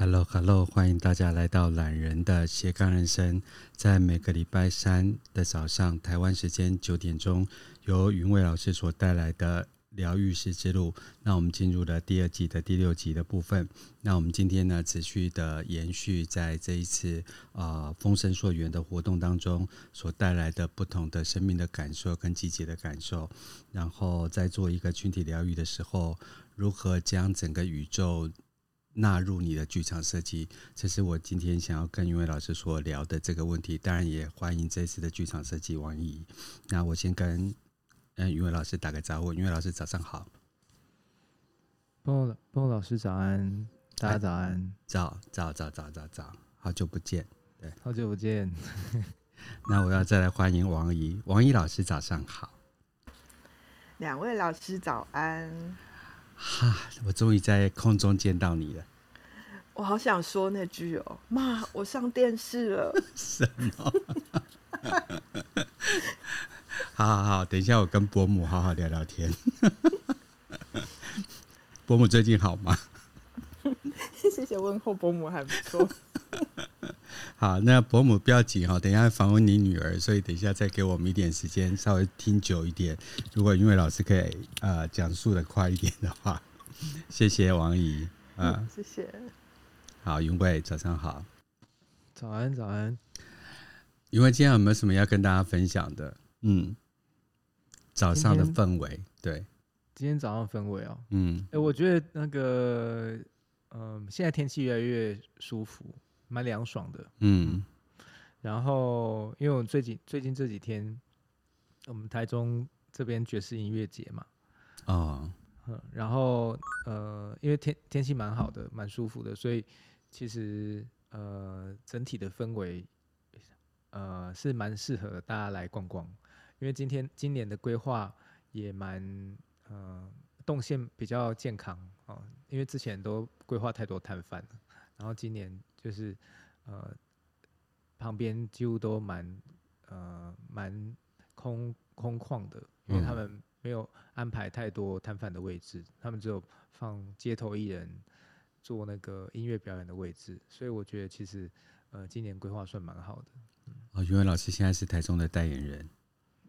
Hello，Hello，欢迎大家来到懒人的斜杠人生。在每个礼拜三的早上，台湾时间九点钟，由云伟老师所带来的疗愈师之路。那我们进入了第二季的第六集的部分。那我们今天呢，持续的延续在这一次啊、呃、丰盛硕园的活动当中所带来的不同的生命的感受跟季节的感受。然后在做一个群体疗愈的时候，如何将整个宇宙纳入你的剧场设计，这是我今天想要跟云伟老师所聊的这个问题。当然，也欢迎这次的剧场设计王怡。那我先跟嗯云伟老师打个招呼，云伟老师早上好。波波老师早安，大家早安，早早早早早早，好久不见，对，好久不见。那我要再来欢迎王怡，王怡老师早上好。两位老师早安。哈！我终于在空中见到你了。我好想说那句哦，妈，我上电视了。什么？好好好，等一下我跟伯母好好聊聊天。伯母最近好吗？谢谢问候，伯母还不错。好，那伯母不要紧哈，等一下访问你女儿，所以等一下再给我们一点时间，稍微听久一点。如果因为老师可以呃讲述的快一点的话，谢谢王姨啊，呃、谢谢。好，云伟早上好，早安早安。云伟今天有没有什么要跟大家分享的？嗯，早上的氛围，对，今天早上氛围哦，嗯，哎、欸，我觉得那个嗯、呃，现在天气越来越舒服。蛮凉爽的，嗯，然后因为我最近最近这几天，我们台中这边爵士音乐节嘛，啊、哦嗯，然后呃，因为天天气蛮好的，蛮舒服的，所以其实呃整体的氛围呃是蛮适合大家来逛逛，因为今天今年的规划也蛮呃动线比较健康啊、哦，因为之前都规划太多摊贩了，然后今年。就是，呃，旁边几乎都蛮，呃，蛮空空旷的，因为他们没有安排太多摊贩的位置，他们只有放街头艺人做那个音乐表演的位置，所以我觉得其实，呃，今年规划算蛮好的。哦，云伟老师现在是台中的代言人，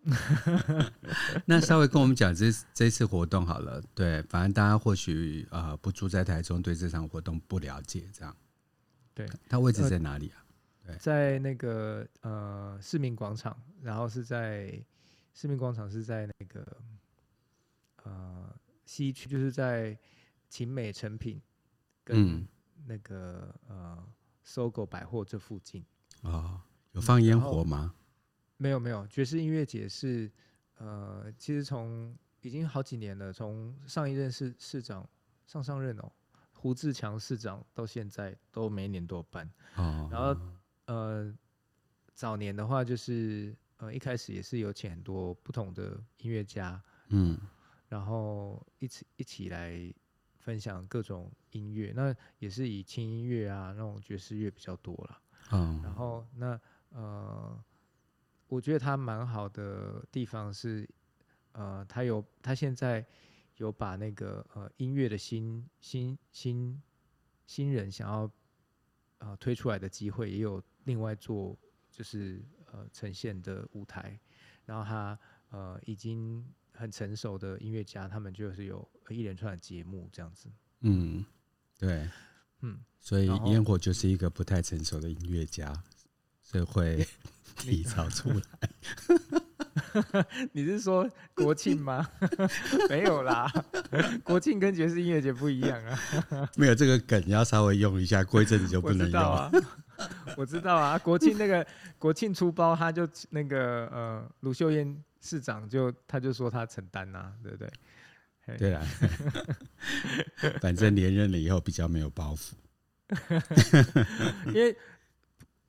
那稍微跟我们讲这这次活动好了，对，反正大家或许呃不住在台中，对这场活动不了解，这样。对，它位置在哪里啊？对，在那个呃市民广场，然后是在市民广场是在那个呃西区，就是在勤美成品跟那个、嗯、呃 SOGO 百货这附近。哦，有放烟火吗？没有没有，爵士音乐节是呃，其实从已经好几年了，从上一任市市长上上任哦。胡志强市长到现在都每年都有办，然后呃早年的话就是呃一开始也是有请很多不同的音乐家，嗯，然后一起一起来分享各种音乐，那也是以轻音乐啊那种爵士乐比较多了，嗯，然后那呃我觉得他蛮好的地方是呃他有他现在。有把那个呃音乐的新新新新人想要呃推出来的机会，也有另外做就是呃呈现的舞台，然后他呃已经很成熟的音乐家，他们就是有一连串的节目这样子。嗯，对，嗯，所以烟火就是一个不太成熟的音乐家，所以会 提早出来。你是说国庆吗？没有啦，国庆跟爵士音乐节不一样啊。没有这个梗，要稍微用一下，过一阵子就不能用了。我知道啊，国庆那个国庆出包，他就那个呃，卢秀燕市长就他就说他承担呐，对不对？对啊，反正连任了以后比较没有包袱，因为。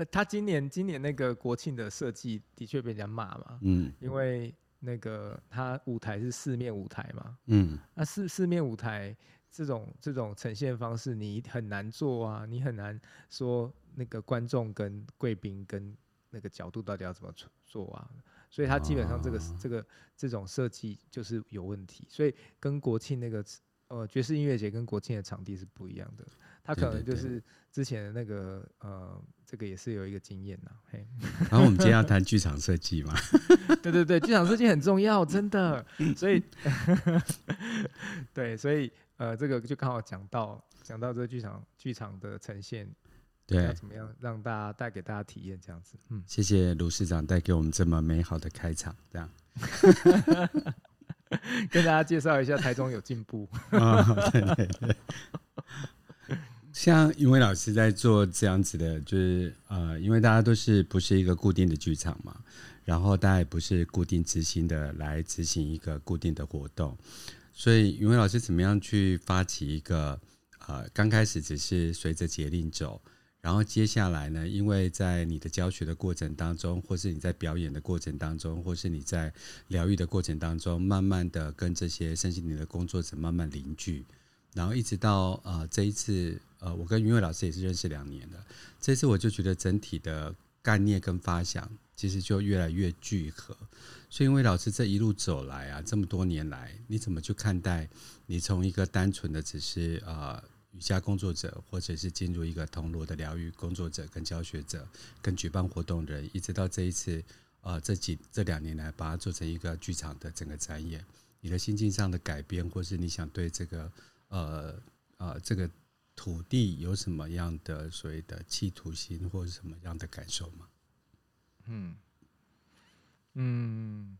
他今年今年那个国庆的设计的确被人家骂嘛，嗯，因为那个他舞台是四面舞台嘛，嗯，那四四面舞台这种这种呈现方式你很难做啊，你很难说那个观众跟贵宾跟那个角度到底要怎么做啊，所以他基本上这个、哦、这个这种设计就是有问题，所以跟国庆那个呃爵士音乐节跟国庆的场地是不一样的，他可能就是之前的那个呃，这个也是有一个经验呐。嘿，然后我们今天要谈剧场设计嘛，对对对，剧场设计很重要，真的，所以 对，所以呃，这个就刚好讲到讲到这个剧场剧场的呈现。对，要怎么样让大家带给大家体验这样子？嗯，谢谢卢市长带给我们这么美好的开场，这样 跟大家介绍一下台中有进步。哦，对对对，像云伟老师在做这样子的，就是呃，因为大家都是不是一个固定的剧场嘛，然后大家也不是固定执行的来执行一个固定的活动，所以云伟老师怎么样去发起一个呃，刚开始只是随着节令走。然后接下来呢，因为在你的教学的过程当中，或是你在表演的过程当中，或是你在疗愈的过程当中，慢慢的跟这些身心灵的工作者慢慢凝聚，然后一直到呃这一次，呃，我跟云伟老师也是认识两年了，这次我就觉得整体的概念跟发想其实就越来越聚合。所以，云伟老师这一路走来啊，这么多年来，你怎么去看待你从一个单纯的只是呃。瑜伽工作者，或者是进入一个铜锣的疗愈工作者，跟教学者，跟举办活动人，一直到这一次，呃，这几这两年来，把它做成一个剧场的整个展演，你的心境上的改变，或是你想对这个，呃呃，这个土地有什么样的所谓的企图心，或者什么样的感受吗？嗯嗯。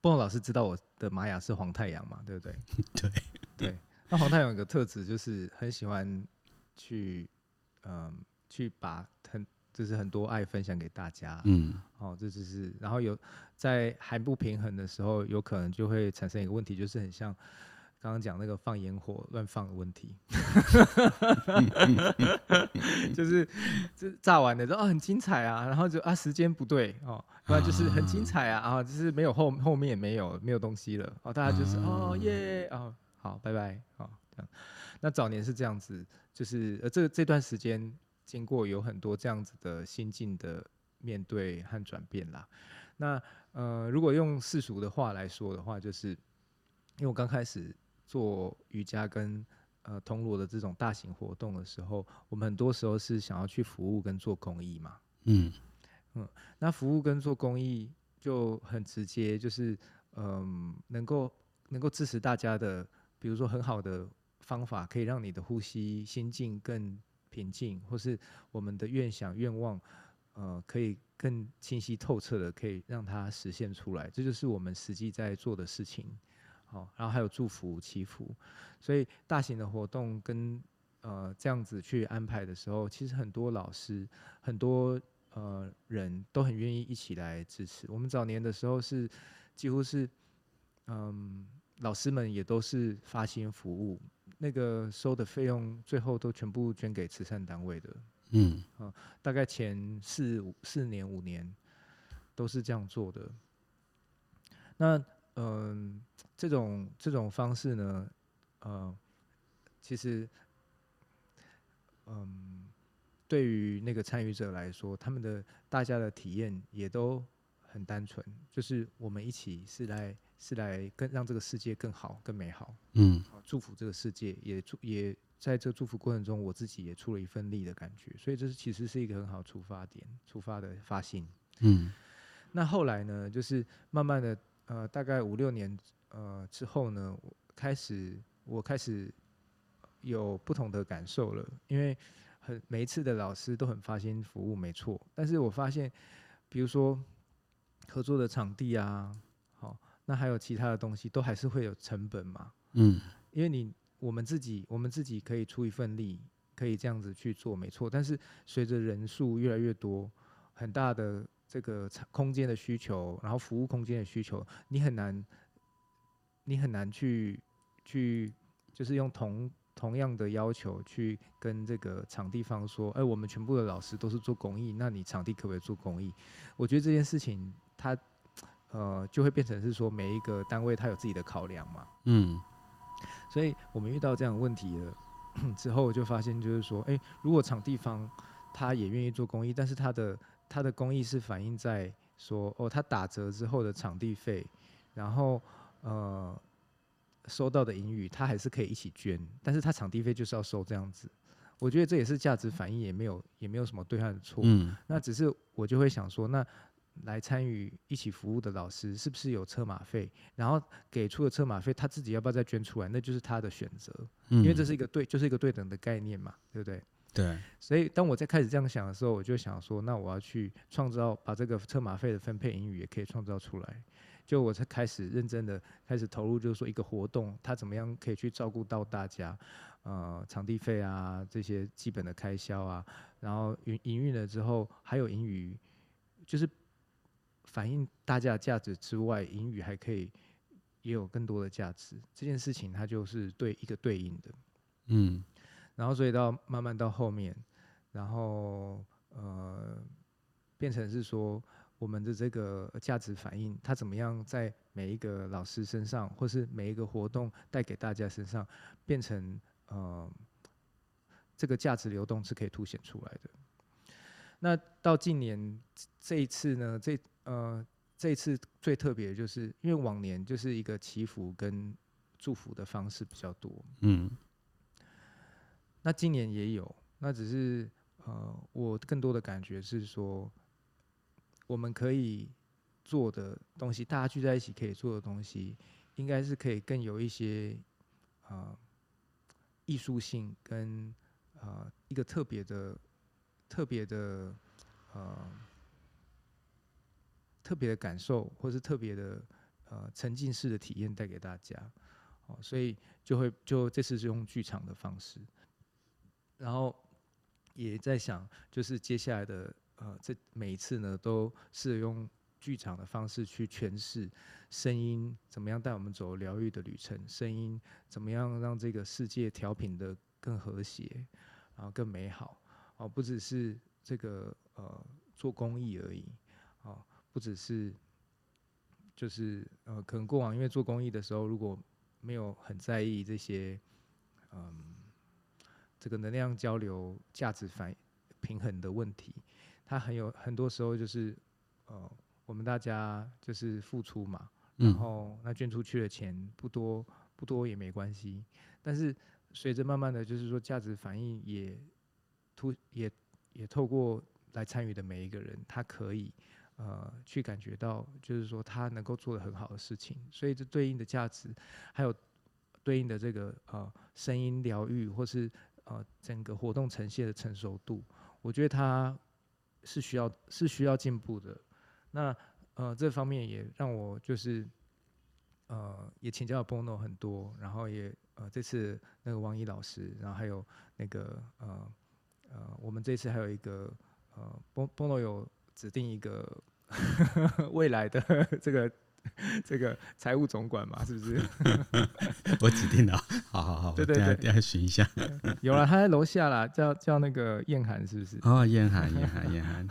波老师知道我的玛雅是黄太阳嘛？对不对？对对。那黄太阳有个特质，就是很喜欢去，嗯，去把很就是很多爱分享给大家。嗯。哦，这就是，然后有在还不平衡的时候，有可能就会产生一个问题，就是很像。刚刚讲那个放烟火乱放的问题 就是这炸完的哦很精彩啊，然后就啊时间不对哦，不然就是很精彩啊啊，就是没有后后面也没有没有东西了哦，大家就是哦耶哦好拜拜哦这样，那早年是这样子，就是呃这这段时间经过有很多这样子的心境的面对和转变啦，那呃如果用世俗的话来说的话，就是因为我刚开始。做瑜伽跟呃铜锣的这种大型活动的时候，我们很多时候是想要去服务跟做公益嘛。嗯嗯，那服务跟做公益就很直接，就是嗯、呃、能够能够支持大家的，比如说很好的方法，可以让你的呼吸心境更平静，或是我们的愿想愿望，呃可以更清晰透彻的，可以让它实现出来。这就是我们实际在做的事情。好，然后还有祝福祈福，所以大型的活动跟呃这样子去安排的时候，其实很多老师、很多呃人都很愿意一起来支持。我们早年的时候是几乎是，嗯，老师们也都是发心服务，那个收的费用最后都全部捐给慈善单位的。嗯，啊，大概前四五四年五年都是这样做的。那嗯。这种这种方式呢，呃，其实，嗯，对于那个参与者来说，他们的大家的体验也都很单纯，就是我们一起是来是来更让这个世界更好更美好，嗯，祝福这个世界，也祝也在这祝福过程中，我自己也出了一份力的感觉，所以这是其实是一个很好出发点，出发的发心，嗯，那后来呢，就是慢慢的，呃，大概五六年。呃，之后呢，我开始我开始有不同的感受了，因为很每一次的老师都很发心服务，没错。但是我发现，比如说合作的场地啊，好，那还有其他的东西，都还是会有成本嘛。嗯，因为你我们自己我们自己可以出一份力，可以这样子去做，没错。但是随着人数越来越多，很大的这个空间的需求，然后服务空间的需求，你很难。你很难去去，就是用同同样的要求去跟这个场地方说，哎、欸，我们全部的老师都是做公益，那你场地可不可以做公益？我觉得这件事情，它呃就会变成是说，每一个单位它有自己的考量嘛。嗯，所以我们遇到这样的问题了 之后，我就发现就是说，哎、欸，如果场地方他也愿意做公益，但是他的他的公益是反映在说，哦，他打折之后的场地费，然后。呃，收到的盈余，他还是可以一起捐，但是他场地费就是要收这样子。我觉得这也是价值反应，也没有也没有什么对他的错。嗯，那只是我就会想说，那来参与一起服务的老师是不是有车马费？然后给出的车马费，他自己要不要再捐出来？那就是他的选择，因为这是一个对，就是一个对等的概念嘛，对不对？对，所以当我在开始这样想的时候，我就想说，那我要去创造，把这个车马费的分配盈余也可以创造出来。就我才开始认真的开始投入，就是说一个活动，它怎么样可以去照顾到大家，呃，场地费啊这些基本的开销啊，然后营营运了之后还有盈余，就是反映大家的价值之外，盈余还可以也有更多的价值。这件事情它就是对一个对应的，嗯。然后，所以到慢慢到后面，然后呃，变成是说，我们的这个价值反应，它怎么样在每一个老师身上，或是每一个活动带给大家身上，变成呃，这个价值流动是可以凸显出来的。那到近年这一次呢，这呃这一次最特别的就是，因为往年就是一个祈福跟祝福的方式比较多，嗯。那今年也有，那只是呃，我更多的感觉是说，我们可以做的东西，大家聚在一起可以做的东西，应该是可以更有一些呃艺术性跟呃一个特别的、特别的呃特别的感受，或是特别的呃沉浸式的体验带给大家。哦，所以就会就这次是用剧场的方式。然后也在想，就是接下来的呃，这每一次呢，都是用剧场的方式去诠释声音怎么样带我们走疗愈的旅程，声音怎么样让这个世界调频的更和谐，然后更美好。哦，不只是这个呃做公益而已，哦，不只是就是呃，可能过往因为做公益的时候，如果没有很在意这些，嗯。这个能量交流、价值反平衡的问题，它很有很多时候就是，呃，我们大家就是付出嘛，然后那捐出去的钱不多，不多也没关系。但是随着慢慢的就是说，价值反应也突也也透过来参与的每一个人，他可以呃去感觉到，就是说他能够做的很好的事情。所以这对应的价值，还有对应的这个呃声音疗愈或是。呃，整个活动呈现的成熟度，我觉得它是需要是需要进步的。那呃，这方面也让我就是呃，也请教了 Bono 很多，然后也呃，这次那个王毅老师，然后还有那个呃呃，我们这次还有一个呃，Bono 有指定一个 未来的这个。这个财务总管嘛，是不是？我指定的，好好好，对对对，等下寻一下。有了，他在楼下啦，叫叫那个燕涵，是不是？哦，燕涵，燕涵，燕涵。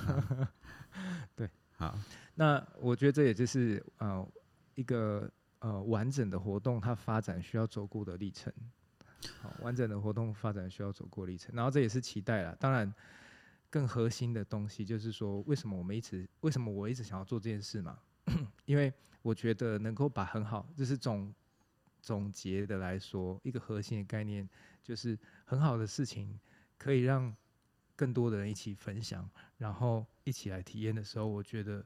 对，好。那我觉得这也就是呃一个呃完整的活动，它发展需要走过的历程。好，完整的活动发展需要走过历程，然后这也是期待了。当然，更核心的东西就是说，为什么我们一直，为什么我一直想要做这件事嘛？因为我觉得能够把很好，就是总总结的来说，一个核心的概念就是很好的事情，可以让更多的人一起分享，然后一起来体验的时候，我觉得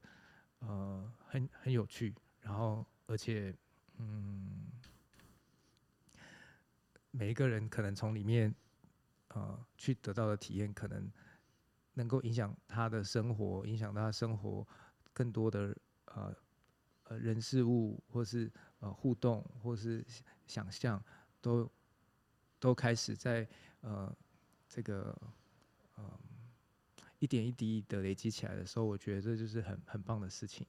呃很很有趣，然后而且嗯，每一个人可能从里面呃去得到的体验，可能能够影响他的生活，影响他生活更多的呃。呃，人事物，或是呃互动，或是想象，都都开始在呃这个呃一点一滴的累积起来的时候，我觉得这就是很很棒的事情。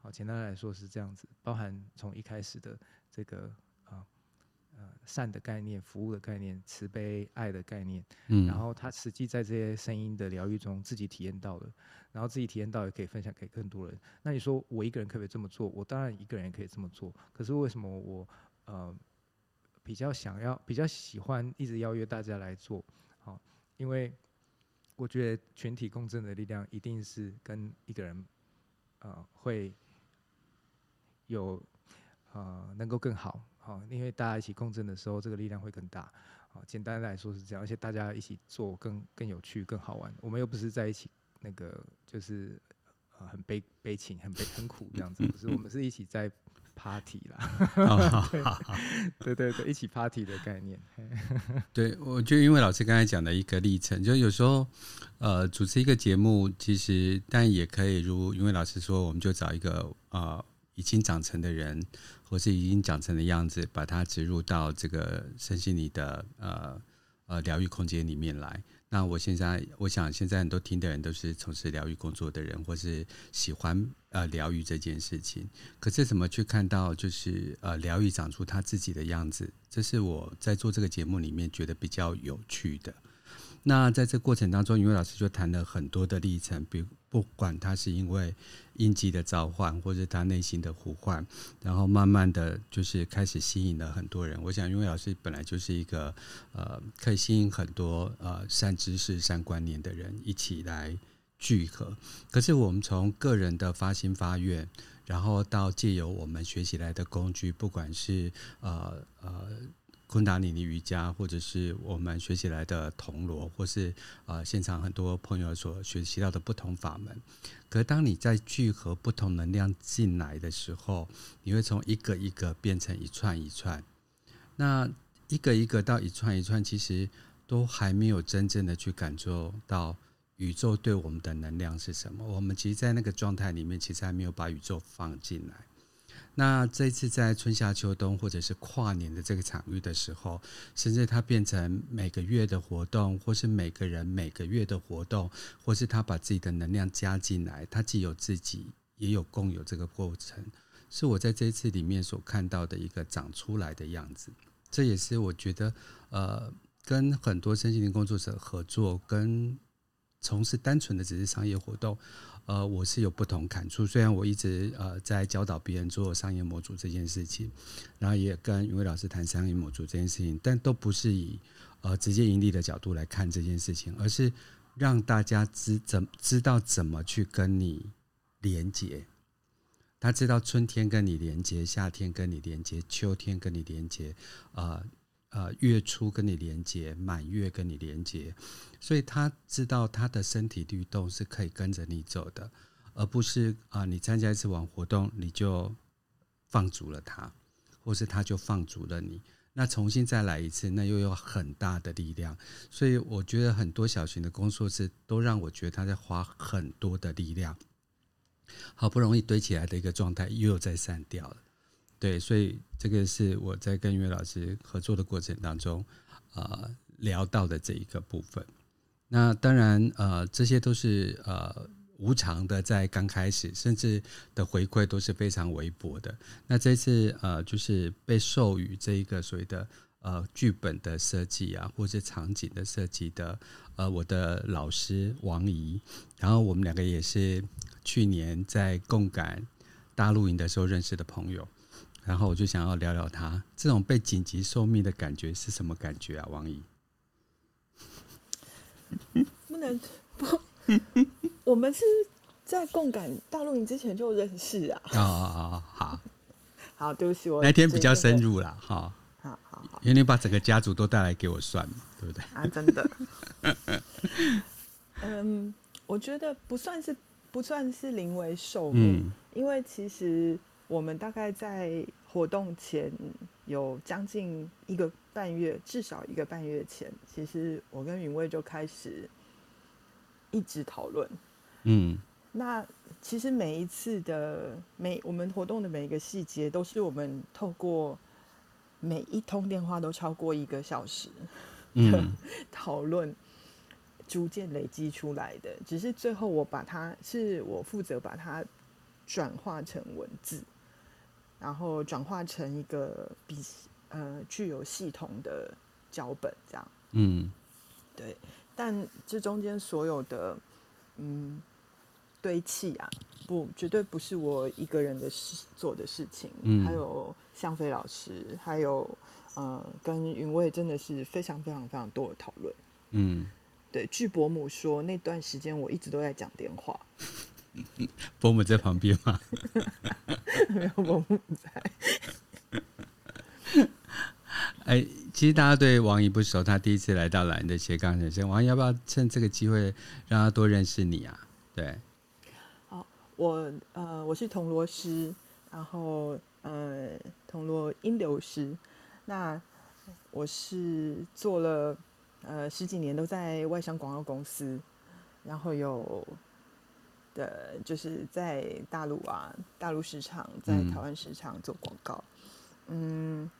好，简单来说是这样子，包含从一开始的这个。呃，善的概念、服务的概念、慈悲爱的概念，嗯，然后他实际在这些声音的疗愈中自己体验到了，然后自己体验到也可以分享给更多人。那你说我一个人可不可以这么做？我当然一个人也可以这么做。可是为什么我呃比较想要、比较喜欢一直邀约大家来做？好，因为我觉得群体共振的力量一定是跟一个人呃会有呃能够更好。好，因为大家一起共振的时候，这个力量会更大。好，简单来说是这样，而且大家一起做更更有趣、更好玩。我们又不是在一起那个就是呃很悲悲情、很悲很苦这样子，不是，我们是一起在。Party 啦，对对对，一起 Party 的概念。对，我就因为老师刚才讲的一个历程，就有时候呃主持一个节目，其实但也可以如因为老师说，我们就找一个呃已经长成的人，或是已经长成的样子，把它植入到这个身心里的呃呃疗愈空间里面来。那我现在，我想现在很多听的人都是从事疗愈工作的人，或是喜欢呃疗愈这件事情。可是怎么去看到就是呃疗愈长出他自己的样子？这是我在做这个节目里面觉得比较有趣的。那在这过程当中，云慧老师就谈了很多的历程，比如不管他是因为印记的召唤，或者他内心的呼唤，然后慢慢的就是开始吸引了很多人。我想，云慧老师本来就是一个呃可以吸引很多呃善知识、善观念的人一起来聚合。可是我们从个人的发心发愿，然后到借由我们学习来的工具，不管是呃呃。昆达里尼瑜伽，或者是我们学习来的铜锣，或是呃现场很多朋友所学习到的不同法门。可当你在聚合不同能量进来的时候，你会从一个一个变成一串一串。那一个一个到一串一串，其实都还没有真正的去感受到宇宙对我们的能量是什么。我们其实，在那个状态里面，其实还没有把宇宙放进来。那这次在春夏秋冬或者是跨年的这个场域的时候，甚至它变成每个月的活动，或是每个人每个月的活动，或是他把自己的能量加进来，他既有自己，也有共有这个过程，是我在这一次里面所看到的一个长出来的样子。这也是我觉得，呃，跟很多身心灵工作者合作，跟从事单纯的只是商业活动。呃，我是有不同感触。虽然我一直呃在教导别人做商业模组这件事情，然后也跟云慧老师谈商业模组这件事情，但都不是以呃直接盈利的角度来看这件事情，而是让大家知怎知道怎么去跟你连接。他知道春天跟你连接，夏天跟你连接，秋天跟你连接，呃。呃，月初跟你连接，满月跟你连接，所以他知道他的身体律动是可以跟着你走的，而不是啊、你参加一次网活动你就放逐了他，或是他就放逐了你，那重新再来一次，那又有很大的力量。所以我觉得很多小型的工作室都让我觉得他在花很多的力量，好不容易堆起来的一个状态，又在散掉了。对，所以这个是我在跟岳老师合作的过程当中，呃，聊到的这一个部分。那当然，呃，这些都是呃无偿的，在刚开始，甚至的回馈都是非常微薄的。那这次呃，就是被授予这一个所谓的呃剧本的设计啊，或者场景的设计的，呃，我的老师王怡，然后我们两个也是去年在共感大露营的时候认识的朋友。然后我就想要聊聊他这种被紧急受命的感觉是什么感觉啊，王姨？不能不，我们是在共感大陆营之前就认识啊。啊啊啊！好，好，对不起，我那天比较深入了，哈。好好好，因为你把整个家族都带来给我算嘛，对不对？啊，真的。嗯，我觉得不算是不算是临危受命，嗯，因为其实。我们大概在活动前有将近一个半月，至少一个半月前，其实我跟云卫就开始一直讨论。嗯，那其实每一次的每我们活动的每一个细节，都是我们透过每一通电话都超过一个小时的讨论，逐渐累积出来的。只是最后我把它是我负责把它转化成文字。然后转化成一个比呃具有系统的脚本，这样。嗯，对。但这中间所有的嗯堆砌啊，不绝对不是我一个人的事做的事情。嗯，还有向飞老师，还有呃跟云卫真的是非常非常非常多的讨论。嗯，对。据伯母说，那段时间我一直都在讲电话。伯母在旁边吗？没有伯母在。哎，其实大家对王怡不熟，他第一次来到懒的斜杠人生，王怡要不要趁这个机会让他多认识你啊？对，好，我呃我是铜锣师，然后呃铜锣音流师，那我是做了呃十几年都在外商广告公司，然后有。的，就是在大陆啊，大陆市场，在台湾市场做广告。嗯，嗯，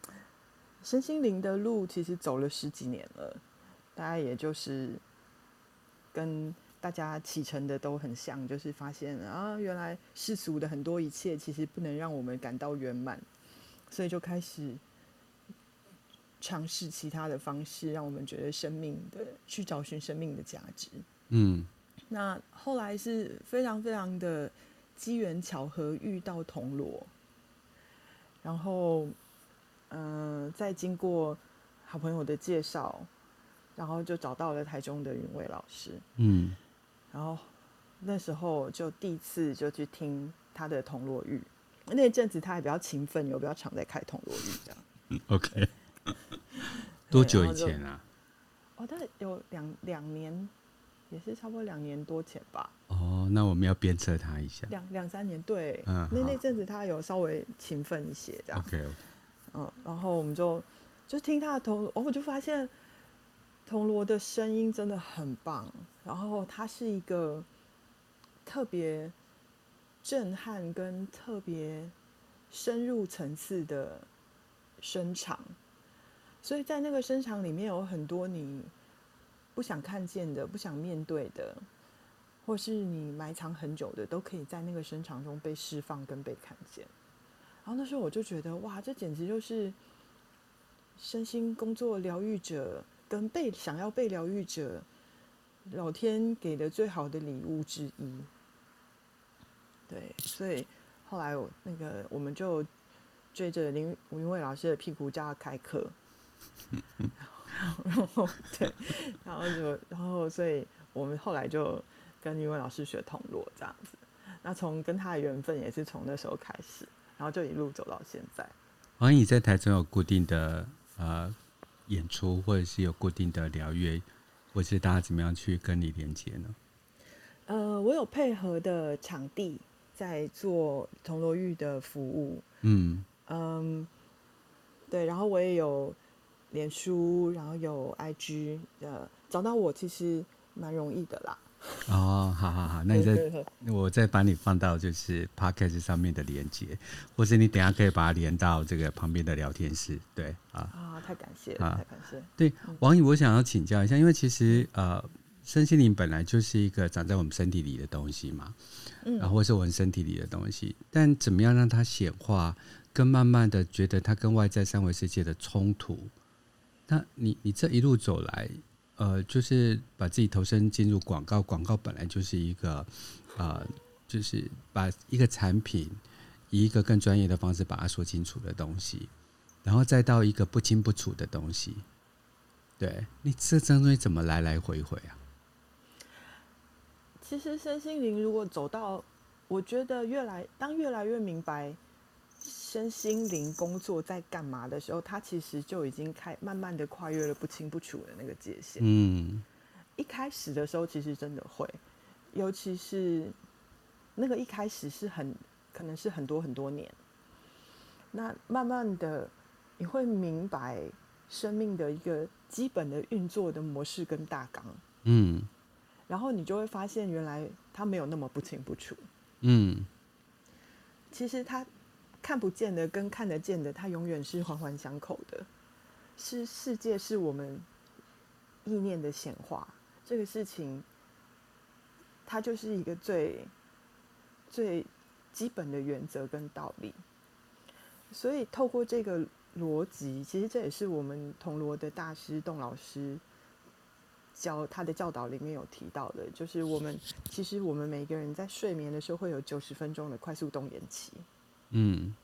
身心灵的路其实走了十几年了，大概也就是跟大家启程的都很像，就是发现啊，原来世俗的很多一切其实不能让我们感到圆满，所以就开始尝试其他的方式，让我们觉得生命的去找寻生命的价值。嗯。那后来是非常非常的机缘巧合遇到铜锣，然后，嗯、呃，再经过好朋友的介绍，然后就找到了台中的云伟老师，嗯，然后那时候就第一次就去听他的铜锣玉，那阵子他还比较勤奋，有比较常在开铜锣玉这样，OK，多久以前啊？哦，大概有两两年。也是差不多两年多前吧。哦，那我们要鞭策他一下。两两三年，对，嗯，那那阵子他有稍微勤奋一些，这样。OK。嗯，然后我们就就听他的铜锣，我就发现铜锣的声音真的很棒。然后他是一个特别震撼跟特别深入层次的声场，所以在那个声场里面有很多你。不想看见的，不想面对的，或是你埋藏很久的，都可以在那个深长中被释放跟被看见。然后那时候我就觉得，哇，这简直就是身心工作疗愈者跟被想要被疗愈者，老天给的最好的礼物之一。对，所以后来我那个我们就追着林吴云伟老师的屁股叫他开课。然 后对，然后就然后，所以我们后来就跟云伟老师学铜锣这样子。那从跟他的缘分也是从那时候开始，然后就一路走到现在。王怡在台中有固定的呃演出，或者是有固定的疗愈，或是大家怎么样去跟你连接呢？呃，我有配合的场地在做铜锣浴的服务。嗯嗯，对，然后我也有。脸书，然后有 IG 的，找到我其实蛮容易的啦。哦，好好好，那你再 我再把你放到就是 Podcast 上面的连接，或是你等下可以把它连到这个旁边的聊天室。对啊，啊，太感谢了，啊、太感谢。对，王宇，我想要请教一下，因为其实呃，身心灵本来就是一个长在我们身体里的东西嘛，嗯，然后或是我们身体里的东西，但怎么样让它显化，跟慢慢的觉得它跟外在三维世界的冲突。那你你这一路走来，呃，就是把自己投身进入广告，广告本来就是一个，呃，就是把一个产品以一个更专业的方式把它说清楚的东西，然后再到一个不清不楚的东西，对，你这张东西怎么来来回回啊？其实身心灵如果走到，我觉得越来当越来越明白。身心灵工作在干嘛的时候，他其实就已经开慢慢的跨越了不清不楚的那个界限。嗯，一开始的时候其实真的会，尤其是那个一开始是很可能是很多很多年。那慢慢的你会明白生命的一个基本的运作的模式跟大纲。嗯，然后你就会发现原来他没有那么不清不楚。嗯，其实他。看不见的跟看得见的，它永远是环环相扣的。是世界是我们意念的显化，这个事情，它就是一个最最基本的原则跟道理。所以透过这个逻辑，其实这也是我们铜锣的大师董老师教他的教导里面有提到的，就是我们其实我们每个人在睡眠的时候会有九十分钟的快速动眼期。嗯，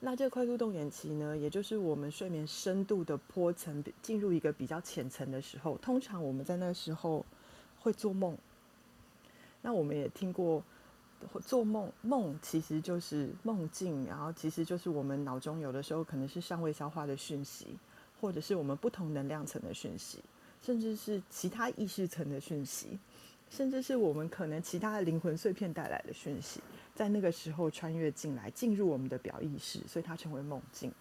那这个快速动眼期呢，也就是我们睡眠深度的坡层进入一个比较浅层的时候，通常我们在那个时候会做梦。那我们也听过，做梦梦其实就是梦境，然后其实就是我们脑中有的时候可能是尚未消化的讯息，或者是我们不同能量层的讯息，甚至是其他意识层的讯息，甚至是我们可能其他的灵魂碎片带来的讯息，在那个时候穿越进来，进入我们的表意识，所以它成为梦境。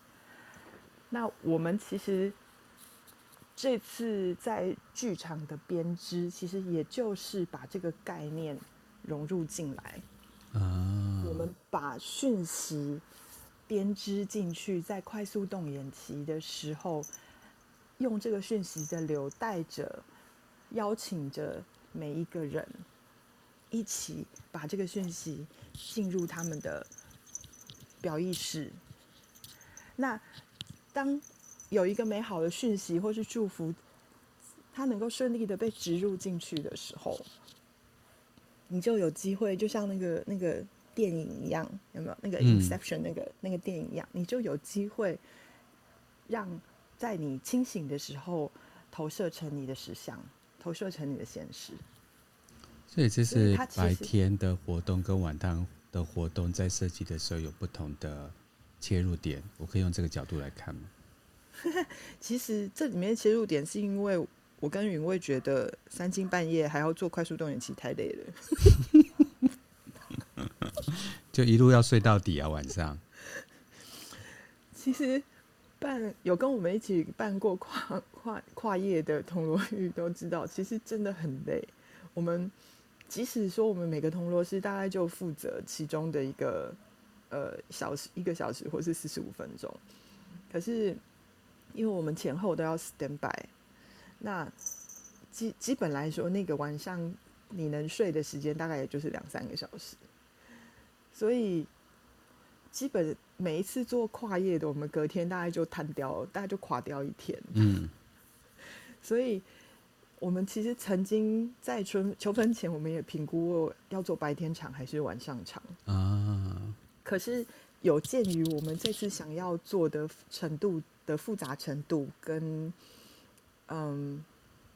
那我们其实这次在剧场的编织，其实也就是把这个概念融入进来。啊，我们把讯息编织进去，在快速动眼期的时候，用这个讯息的流带着，邀请着每一个人一起把这个讯息进入他们的表意识。那当有一个美好的讯息或是祝福，它能够顺利的被植入进去的时候，你就有机会，就像那个那个电影一样，有没有那个 Inception 那个、嗯、那个电影一样，你就有机会让在你清醒的时候投射成你的实相，投射成你的现实。所以这是白天的活动跟晚上的活动在设计的时候有不同的。切入点，我可以用这个角度来看吗？其实这里面切入点是因为我跟云蔚觉得三更半夜还要做快速动眼期太累了，就一路要睡到底啊！晚上其实办有跟我们一起办过跨跨跨夜的铜锣浴都知道，其实真的很累。我们即使说我们每个铜锣师大概就负责其中的一个。呃，小时一个小时或是四十五分钟，可是因为我们前后都要 stand by，那基基本来说，那个晚上你能睡的时间大概也就是两三个小时，所以基本每一次做跨夜的，我们隔天大概就瘫掉，大概就垮掉一天。嗯，所以我们其实曾经在春秋分前，我们也评估过要做白天场还是晚上场啊。可是有鉴于我们这次想要做的程度的复杂程度跟，嗯，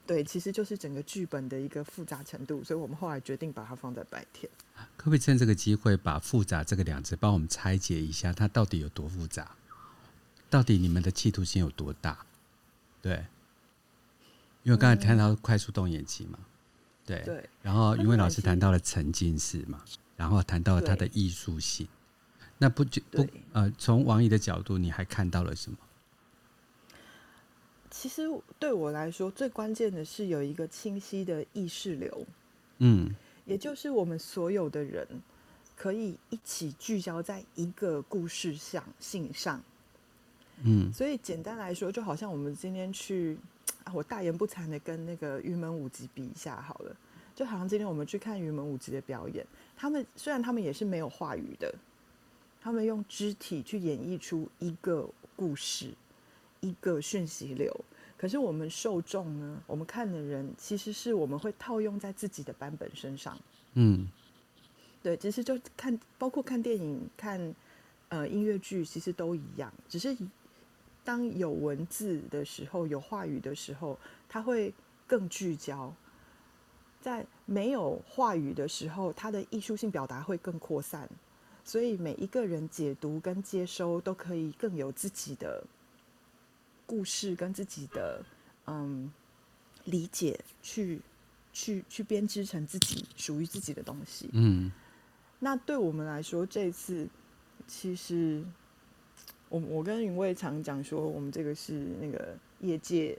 对，其实就是整个剧本的一个复杂程度，所以我们后来决定把它放在白天。可不可以趁这个机会把“复杂”这个两字帮我们拆解一下，它到底有多复杂？到底你们的企图心有多大？对，因为刚才谈到快速动眼期嘛，对，对，然后云蔚老师谈到了沉浸式嘛，然后谈到了它的艺术性。那不就不呃，从王怡的角度，你还看到了什么？其实对我来说，最关键的是有一个清晰的意识流，嗯，也就是我们所有的人可以一起聚焦在一个故事上性上，嗯，所以简单来说，就好像我们今天去啊，我大言不惭的跟那个云门舞集比一下好了，就好像今天我们去看云门舞集的表演，他们虽然他们也是没有话语的。他们用肢体去演绎出一个故事，一个讯息流。可是我们受众呢？我们看的人其实是我们会套用在自己的版本身上。嗯，对，其实就看，包括看电影、看呃音乐剧，其实都一样。只是当有文字的时候，有话语的时候，它会更聚焦；在没有话语的时候，它的艺术性表达会更扩散。所以每一个人解读跟接收都可以更有自己的故事跟自己的嗯理解，去去去编织成自己属于自己的东西。嗯，那对我们来说，这次其实我我跟云卫常讲说，我们这个是那个业界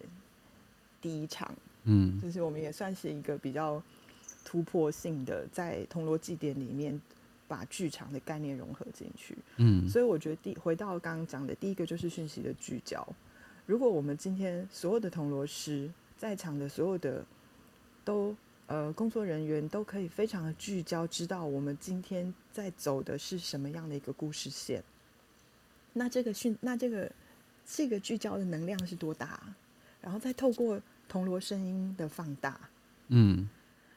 第一场，嗯，就是我们也算是一个比较突破性的在铜锣祭典里面。把剧场的概念融合进去，嗯，所以我觉得第回到刚刚讲的第一个就是讯息的聚焦。如果我们今天所有的铜锣师在场的所有的都呃工作人员都可以非常的聚焦，知道我们今天在走的是什么样的一个故事线，那这个讯那这个这个聚焦的能量是多大？然后再透过铜锣声音的放大，嗯。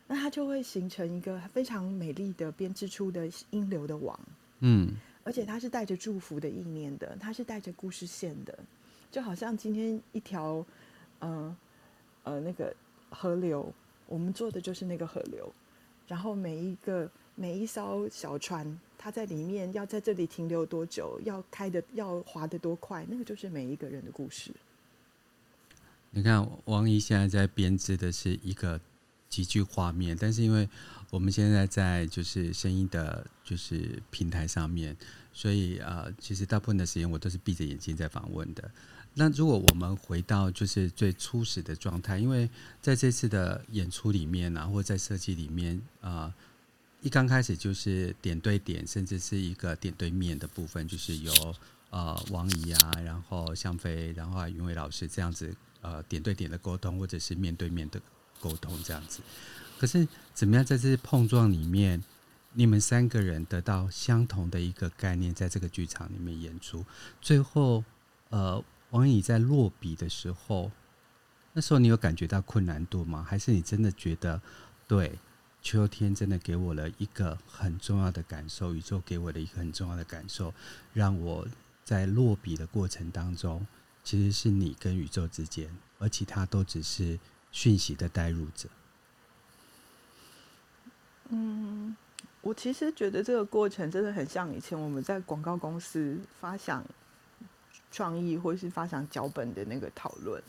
那它就会形成一个非常美丽的编织出的音流的网，嗯，而且它是带着祝福的意念的，它是带着故事线的，就好像今天一条，呃呃那个河流，我们做的就是那个河流，然后每一个每一艘小船，它在里面要在这里停留多久，要开的要划得多快，那个就是每一个人的故事。你看王姨现在在编织的是一个极具画面，但是因为我们现在在就是声音的，就是平台上面，所以呃，其实大部分的时间我都是闭着眼睛在访问的。那如果我们回到就是最初始的状态，因为在这次的演出里面啊，或在设计里面啊。一刚开始就是点对点，甚至是一个点对面的部分，就是由呃王怡啊，然后向飞，然后还有云伟老师这样子呃点对点的沟通，或者是面对面的沟通这样子。可是怎么样在这些碰撞里面，你们三个人得到相同的一个概念，在这个剧场里面演出，最后呃王怡在落笔的时候，那时候你有感觉到困难度吗？还是你真的觉得对？秋天真的给我了一个很重要的感受，宇宙给我的一个很重要的感受，让我在落笔的过程当中，其实是你跟宇宙之间，而其他都只是讯息的带入者。嗯，我其实觉得这个过程真的很像以前我们在广告公司发想创意或是发想脚本的那个讨论，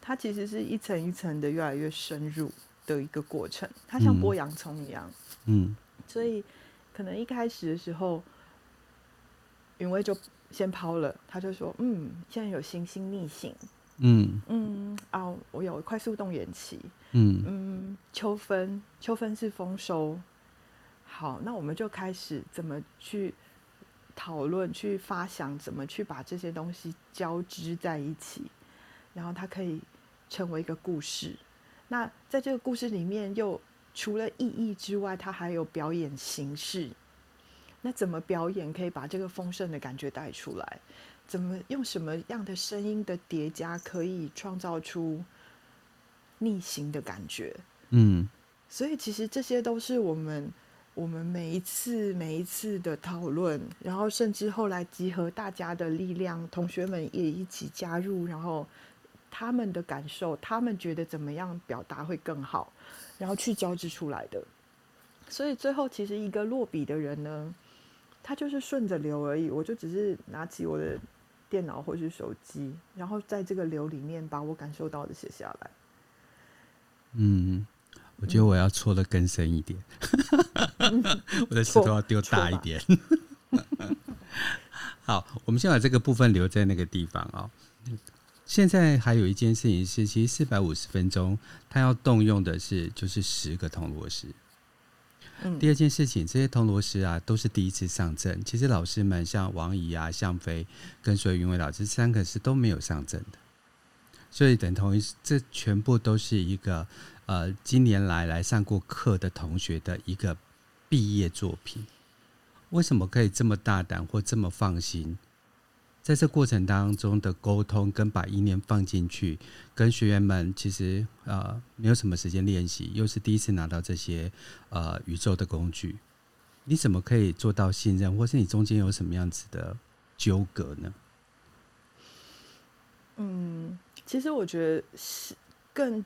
它其实是一层一层的越来越深入。的一个过程，它像剥洋葱一样，嗯，所以可能一开始的时候，云威就先抛了，他就说，嗯，现在有行星逆行，嗯。嗯，哦，我有快速动员期，嗯。嗯，秋分，秋分是丰收，好，那我们就开始怎么去讨论，去发想，怎么去把这些东西交织在一起，然后它可以成为一个故事。那在这个故事里面，又除了意义之外，它还有表演形式。那怎么表演可以把这个丰盛的感觉带出来？怎么用什么样的声音的叠加，可以创造出逆行的感觉？嗯，所以其实这些都是我们我们每一次每一次的讨论，然后甚至后来集合大家的力量，同学们也一起加入，然后。他们的感受，他们觉得怎么样表达会更好，然后去交织出来的。所以最后，其实一个落笔的人呢，他就是顺着流而已。我就只是拿起我的电脑或是手机，然后在这个流里面把我感受到的写下来。嗯，我觉得我要戳的更深一点，嗯、我的石头要丢大一点。好，我们先把这个部分留在那个地方啊、哦。现在还有一件事情是，其实四百五十分钟，他要动用的是就是十个铜锣石。嗯。第二件事情，这些铜锣师啊，都是第一次上阵。其实老师们像王怡啊、向飞跟所有云伟老师三个是都没有上阵的，所以等同于这全部都是一个呃，今年来来上过课的同学的一个毕业作品。为什么可以这么大胆或这么放心？在这过程当中的沟通跟把意念放进去，跟学员们其实呃没有什么时间练习，又是第一次拿到这些呃宇宙的工具，你怎么可以做到信任，或是你中间有什么样子的纠葛呢？嗯，其实我觉得是更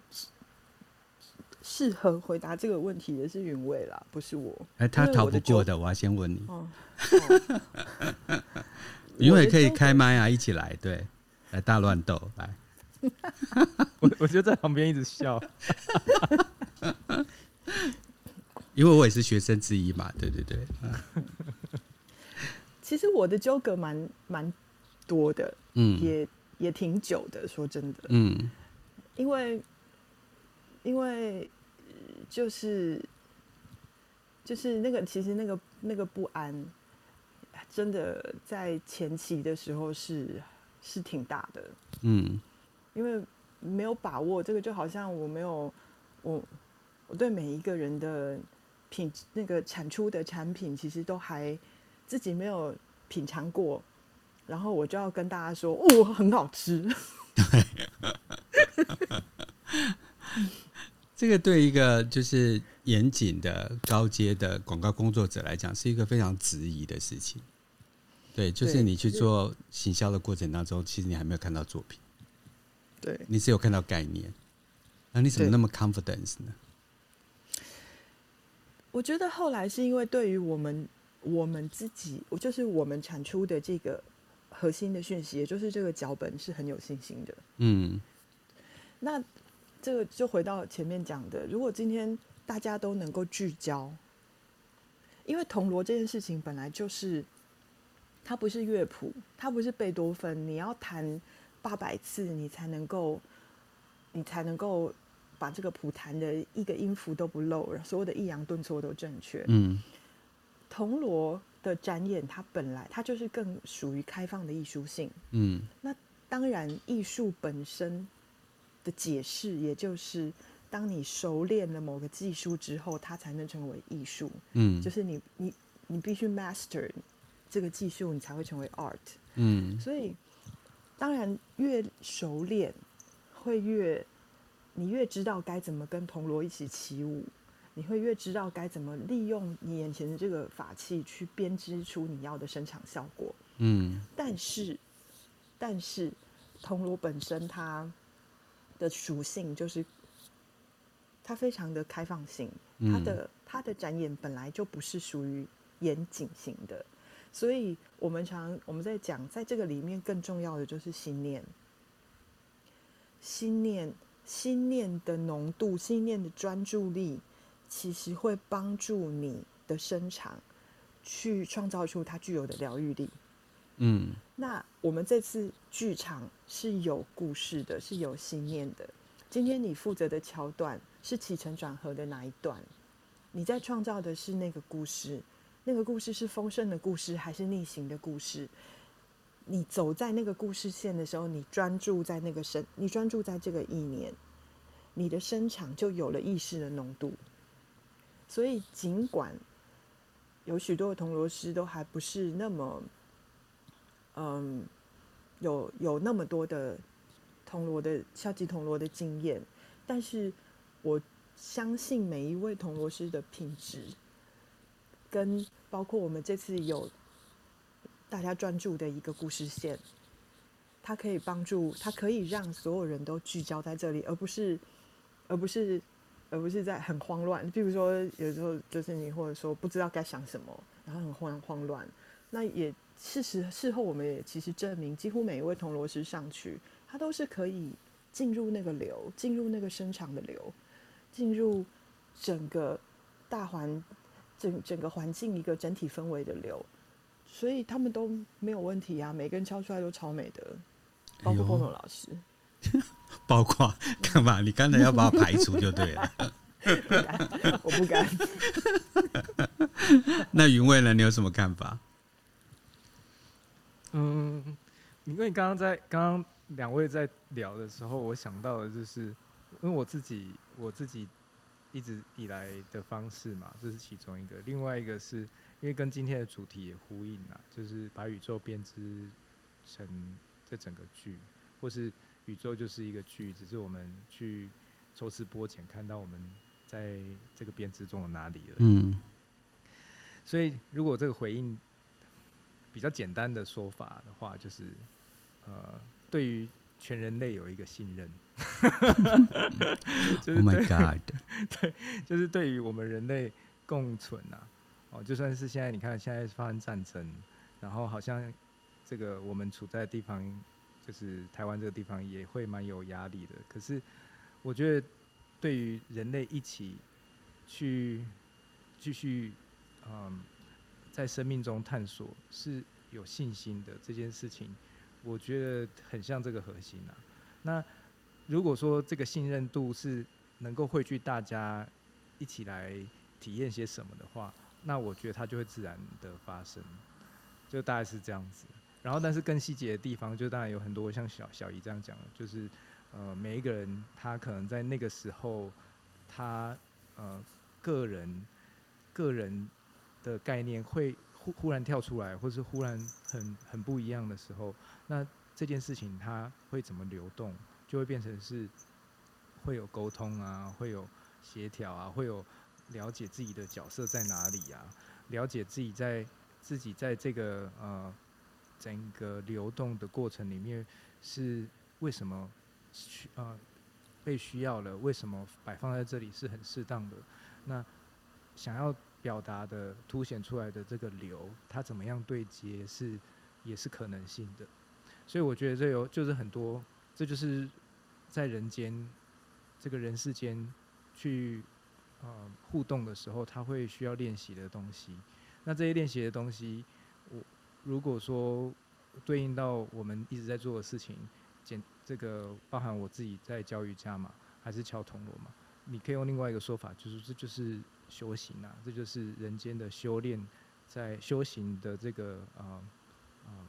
适合回答这个问题的是云伟啦，不是我。哎，他逃不过的，我要先问你。哦哦因为可以开麦啊，一起来，对，来大乱斗，来。我我就在旁边一直笑，因为我也是学生之一嘛，对对对。其实我的纠葛蛮蛮多的，嗯，也也挺久的，说真的，嗯，因为因为就是就是那个其实那个那个不安。真的在前期的时候是是挺大的，嗯，因为没有把握，这个就好像我没有我我对每一个人的品那个产出的产品，其实都还自己没有品尝过，然后我就要跟大家说，哦，很好吃。对，这个对一个就是严谨的高阶的广告工作者来讲，是一个非常质疑的事情。对，就是你去做行销的过程当中，其实你还没有看到作品，对，你只有看到概念，那你怎么那么 confidence 呢？我觉得后来是因为对于我们我们自己，我就是我们产出的这个核心的讯息，也就是这个脚本是很有信心的。嗯，那这个就回到前面讲的，如果今天大家都能够聚焦，因为铜锣这件事情本来就是，它不是乐谱，它不是贝多芬，你要弹八百次，你才能够，你才能够把这个谱弹的一个音符都不漏，所有的抑扬顿挫都正确。嗯，铜锣的展演，它本来它就是更属于开放的艺术性。嗯，那当然，艺术本身的解释，也就是当你熟练了某个技术之后，它才能成为艺术。嗯，就是你你你必须 master 这个技术，你才会成为 art。嗯，所以当然越熟练，会越你越知道该怎么跟铜锣一起起舞。你会越知道该怎么利用你眼前的这个法器去编织出你要的声场效果。嗯，但是，但是铜锣本身它的属性就是它非常的开放性，它的它的展演本来就不是属于严谨型的，所以我们常我们在讲，在这个里面更重要的就是心念，心念心念的浓度，心念的专注力。其实会帮助你的生长去创造出它具有的疗愈力。嗯，那我们这次剧场是有故事的，是有心念的。今天你负责的桥段是起承转合的哪一段？你在创造的是那个故事，那个故事是丰盛的故事还是逆行的故事？你走在那个故事线的时候，你专注在那个声，你专注在这个意念，你的声场就有了意识的浓度。所以，尽管有许多的铜锣师都还不是那么，嗯，有有那么多的铜锣的敲击铜锣的经验，但是我相信每一位铜锣师的品质，跟包括我们这次有大家专注的一个故事线，它可以帮助，它可以让所有人都聚焦在这里，而不是，而不是。而不是在很慌乱，比如说有时候就是你或者说不知道该想什么，然后很慌慌乱。那也事实事后我们也其实证明，几乎每一位铜锣师上去，他都是可以进入那个流，进入那个声场的流，进入整个大环整整个环境一个整体氛围的流，所以他们都没有问题啊，每个人敲出来都超美的，包括波诺老师。包括干嘛？你刚才要把我排除就对了。不敢，我不敢。那云蔚呢？你有什么看法？嗯，因为刚刚在刚刚两位在聊的时候，我想到的就是，因为我自己我自己一直以来的方式嘛，这是其中一个。另外一个是因为跟今天的主题也呼应啦，就是把宇宙编织成这整个剧，或是。宇宙就是一个剧，只是我们去抽丝剥茧，看到我们在这个编织中的哪里了。嗯，所以如果这个回应比较简单的说法的话，就是呃，对于全人类有一个信任。Oh my God！对，就是对于我们人类共存啊，哦，就算是现在你看，现在发生战争，然后好像这个我们处在的地方。就是台湾这个地方也会蛮有压力的，可是我觉得对于人类一起去继续嗯在生命中探索是有信心的这件事情，我觉得很像这个核心啊。那如果说这个信任度是能够汇聚大家一起来体验些什么的话，那我觉得它就会自然的发生，就大概是这样子。然后，但是更细节的地方，就当然有很多，像小小姨这样讲的，就是，呃，每一个人他可能在那个时候，他呃个人个人的概念会忽忽然跳出来，或是忽然很很不一样的时候，那这件事情它会怎么流动，就会变成是会有沟通啊，会有协调啊，会有了解自己的角色在哪里啊，了解自己在自己在这个呃。整个流动的过程里面是为什么需啊被需要了？为什么摆放在这里是很适当的？那想要表达的、凸显出来的这个流，它怎么样对接是也是可能性的。所以我觉得这有就是很多，这就是在人间这个人世间去呃互动的时候，他会需要练习的东西。那这些练习的东西，我如果说对应到我们一直在做的事情，简这个包含我自己在教瑜伽嘛，还是敲铜锣嘛，你可以用另外一个说法，就是这就是修行啊，这就是人间的修炼，在修行的这个呃呃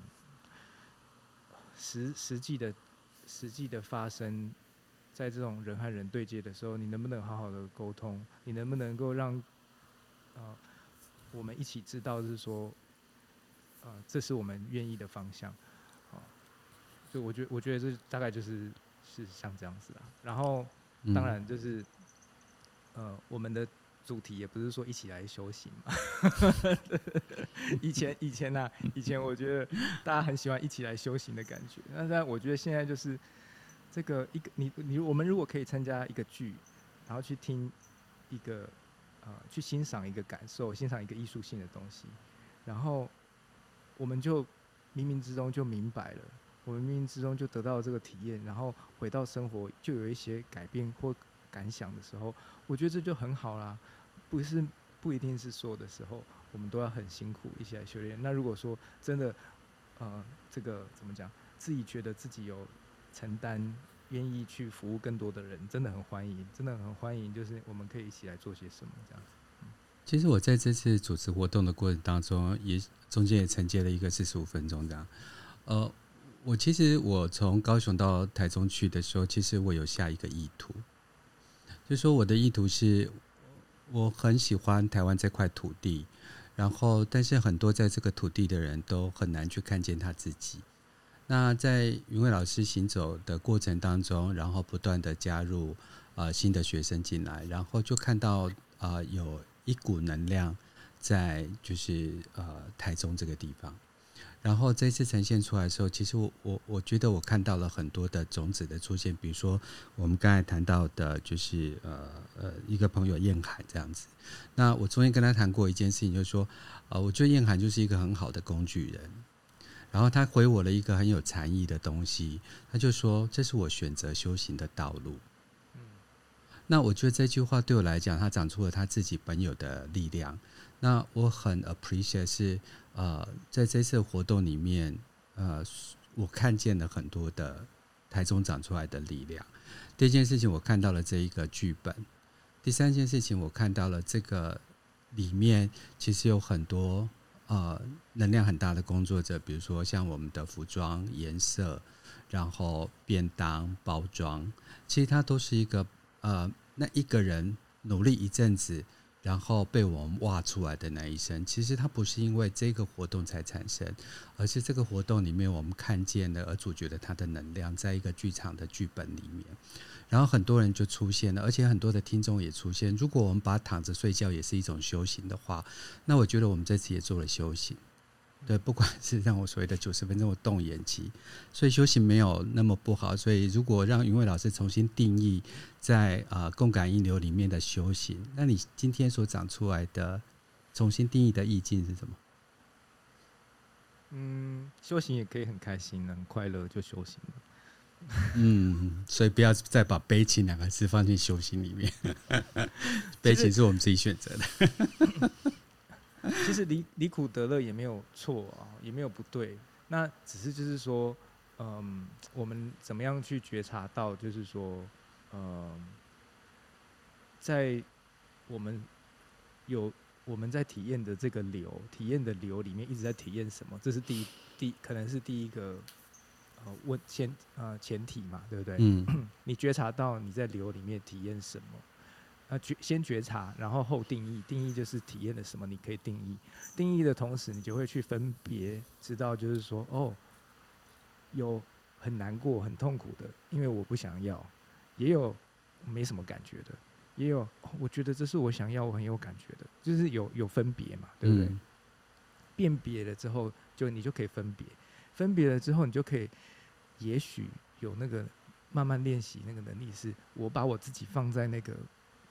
实实际的实际的发生，在这种人和人对接的时候，你能不能好好的沟通？你能不能够让呃？我们一起知道，是说，呃，这是我们愿意的方向，啊，所以我觉得，我觉得这大概就是是像这样子啊。然后，当然就是，呃，我们的主题也不是说一起来修行嘛。以前，以前呢，以前我觉得大家很喜欢一起来修行的感觉。那但我觉得现在就是这个一个你你我们如果可以参加一个剧，然后去听一个。啊、去欣赏一个感受，欣赏一个艺术性的东西，然后我们就冥冥之中就明白了，我们冥冥之中就得到了这个体验，然后回到生活就有一些改变或感想的时候，我觉得这就很好啦。不是不一定是说的时候，我们都要很辛苦一起来修炼。那如果说真的，呃，这个怎么讲，自己觉得自己有承担。愿意去服务更多的人，真的很欢迎，真的很欢迎。就是我们可以一起来做些什么这样子。其实我在这次主持活动的过程当中，也中间也承接了一个四十五分钟这样。呃，我其实我从高雄到台中去的时候，其实我有下一个意图，就说我的意图是，我很喜欢台湾这块土地，然后但是很多在这个土地的人都很难去看见他自己。那在云伟老师行走的过程当中，然后不断的加入呃新的学生进来，然后就看到啊、呃、有一股能量在就是呃台中这个地方，然后这次呈现出来的时候，其实我我我觉得我看到了很多的种子的出现，比如说我们刚才谈到的，就是呃呃一个朋友燕海这样子，那我昨天跟他谈过一件事情，就是说呃我觉得燕海就是一个很好的工具人。然后他回我了一个很有禅意的东西，他就说：“这是我选择修行的道路。”嗯那我觉得这句话对我来讲，他长出了他自己本有的力量。那我很 appreciate 是呃，在这次活动里面，呃，我看见了很多的台中长出来的力量。第一件事情，我看到了这一个剧本；第三件事情，我看到了这个里面其实有很多。呃，能量很大的工作者，比如说像我们的服装颜色，然后便当包装，其实它都是一个呃，那一个人努力一阵子，然后被我们挖出来的那一生，其实它不是因为这个活动才产生，而是这个活动里面我们看见的，而主角的他的能量，在一个剧场的剧本里面。然后很多人就出现了，而且很多的听众也出现。如果我们把躺着睡觉也是一种修行的话，那我觉得我们这次也做了修行。对，不管是让我所谓的九十分钟我动眼期，所以修行没有那么不好。所以如果让云伟老师重新定义在啊、呃、共感应流里面的修行，那你今天所长出来的重新定义的意境是什么？嗯，修行也可以很开心，很快乐就修行了。嗯，所以不要再把悲情两个字放进修行里面。悲情是我们自己选择的。其实离离苦得乐也没有错啊，也没有不对。那只是就是说，嗯，我们怎么样去觉察到，就是说，嗯，在我们有我们在体验的这个流，体验的流里面一直在体验什么？这是第一第可能是第一个。呃，问前呃前提嘛，对不对？嗯，你觉察到你在流里面体验什么？呃，觉先觉察，然后后定义。定义就是体验了什么，你可以定义。定义的同时，你就会去分别，知道就是说，哦，有很难过、很痛苦的，因为我不想要；也有没什么感觉的，也有我觉得这是我想要、我很有感觉的，就是有有分别嘛，对不对？嗯、辨别了之后，就你就可以分别。分别了之后，你就可以，也许有那个慢慢练习那个能力，是我把我自己放在那个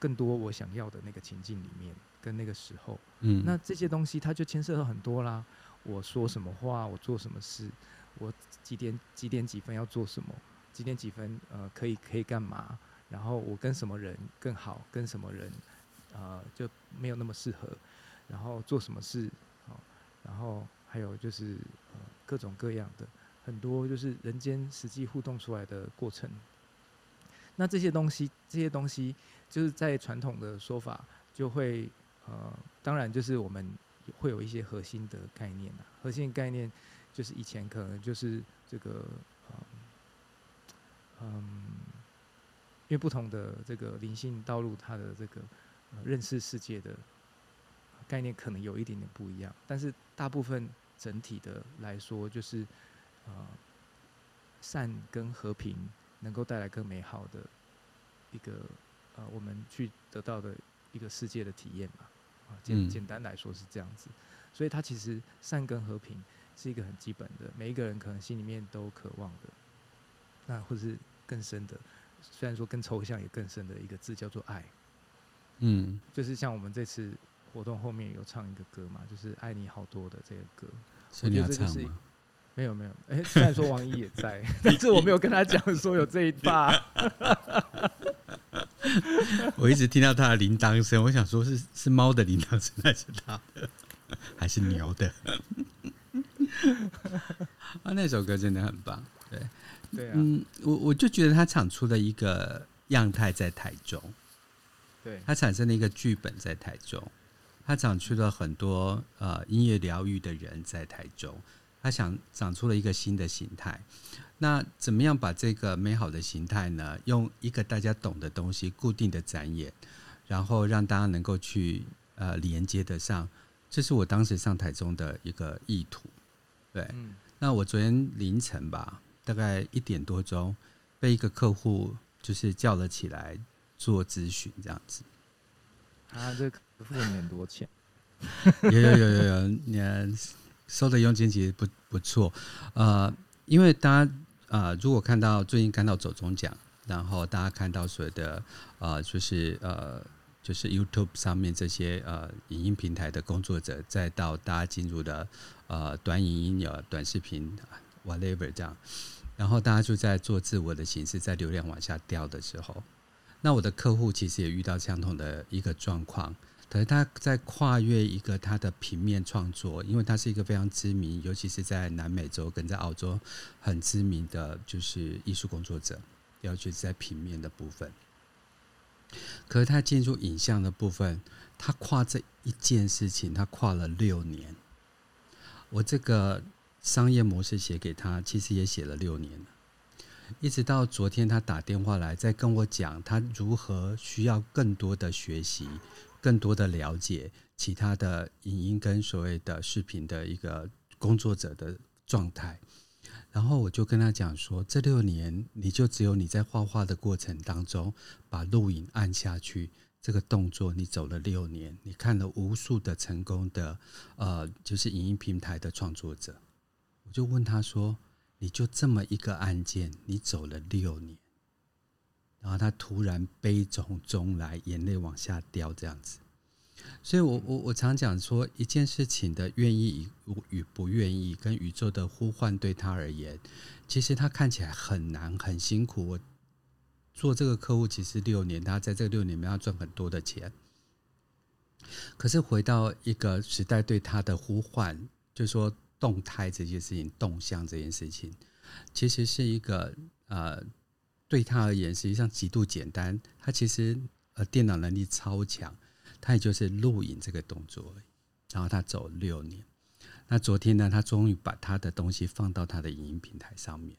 更多我想要的那个情境里面，跟那个时候，嗯，那这些东西它就牵涉到很多啦。我说什么话，我做什么事，我几点几点几分要做什么，几点几分呃可以可以干嘛，然后我跟什么人更好，跟什么人呃就没有那么适合，然后做什么事，好，然后还有就是呃各种各样的很多就是人间实际互动出来的过程。那这些东西，这些东西就是在传统的说法就会呃，当然就是我们会有一些核心的概念啊，核心概念就是以前可能就是这个嗯，因为不同的这个灵性道路，它的这个认识世界的概念可能有一点点不一样，但是大部分整体的来说，就是呃善跟和平。能够带来更美好的一个呃，我们去得到的一个世界的体验嘛，啊，简简单来说是这样子，所以它其实善跟和平是一个很基本的，每一个人可能心里面都渴望的，那或者是更深的，虽然说更抽象也更深的一个字叫做爱，嗯，就是像我们这次活动后面有唱一个歌嘛，就是爱你好多的这个歌，所以你要唱吗？没有没有，哎，虽然说王一也在，但是我没有跟他讲说有这一把。我一直听到他的铃铛声，我想说是是猫的铃铛声还是他的，还是牛的？啊，那首歌真的很棒，对。对啊，嗯，我我就觉得他唱出了一个样态在台中，对，他产生了一个剧本在台中，他唱出了很多呃音乐疗愈的人在台中。他想长出了一个新的形态，那怎么样把这个美好的形态呢？用一个大家懂的东西，固定的展演，然后让大家能够去呃连接得上，这是我当时上台中的一个意图。对，嗯、那我昨天凌晨吧，大概一点多钟，被一个客户就是叫了起来做咨询，这样子。啊，这个付你很多钱？有有有有有，你。收的佣金其实不不错，呃，因为大家呃，如果看到最近看到走中奖，然后大家看到所有的呃，就是呃，就是 YouTube 上面这些呃影音平台的工作者，再到大家进入的呃短影音有短视频 whatever 这样，然后大家就在做自我的形式，在流量往下掉的时候，那我的客户其实也遇到相同的一个状况。可是他在跨越一个他的平面创作，因为他是一个非常知名，尤其是在南美洲跟在澳洲很知名的就是艺术工作者，尤其是在平面的部分。可是他进入影像的部分，他跨这一件事情，他跨了六年。我这个商业模式写给他，其实也写了六年了，一直到昨天他打电话来，在跟我讲他如何需要更多的学习。更多的了解其他的影音跟所谓的视频的一个工作者的状态，然后我就跟他讲说，这六年你就只有你在画画的过程当中把录影按下去这个动作，你走了六年，你看了无数的成功的呃，就是影音平台的创作者，我就问他说，你就这么一个按键，你走了六年。然后他突然悲从中来，眼泪往下掉，这样子。所以我，我我常讲说，一件事情的愿意与与不愿意，跟宇宙的呼唤对他而言，其实他看起来很难、很辛苦。我做这个客户其实六年，他在这六年里面要赚很多的钱。可是回到一个时代对他的呼唤，就是说动态这件事情、动向这件事情，其实是一个呃。对他而言，实际上极度简单。他其实呃，电脑能力超强，他也就是录影这个动作而已。然后他走六年，那昨天呢，他终于把他的东西放到他的影音平台上面。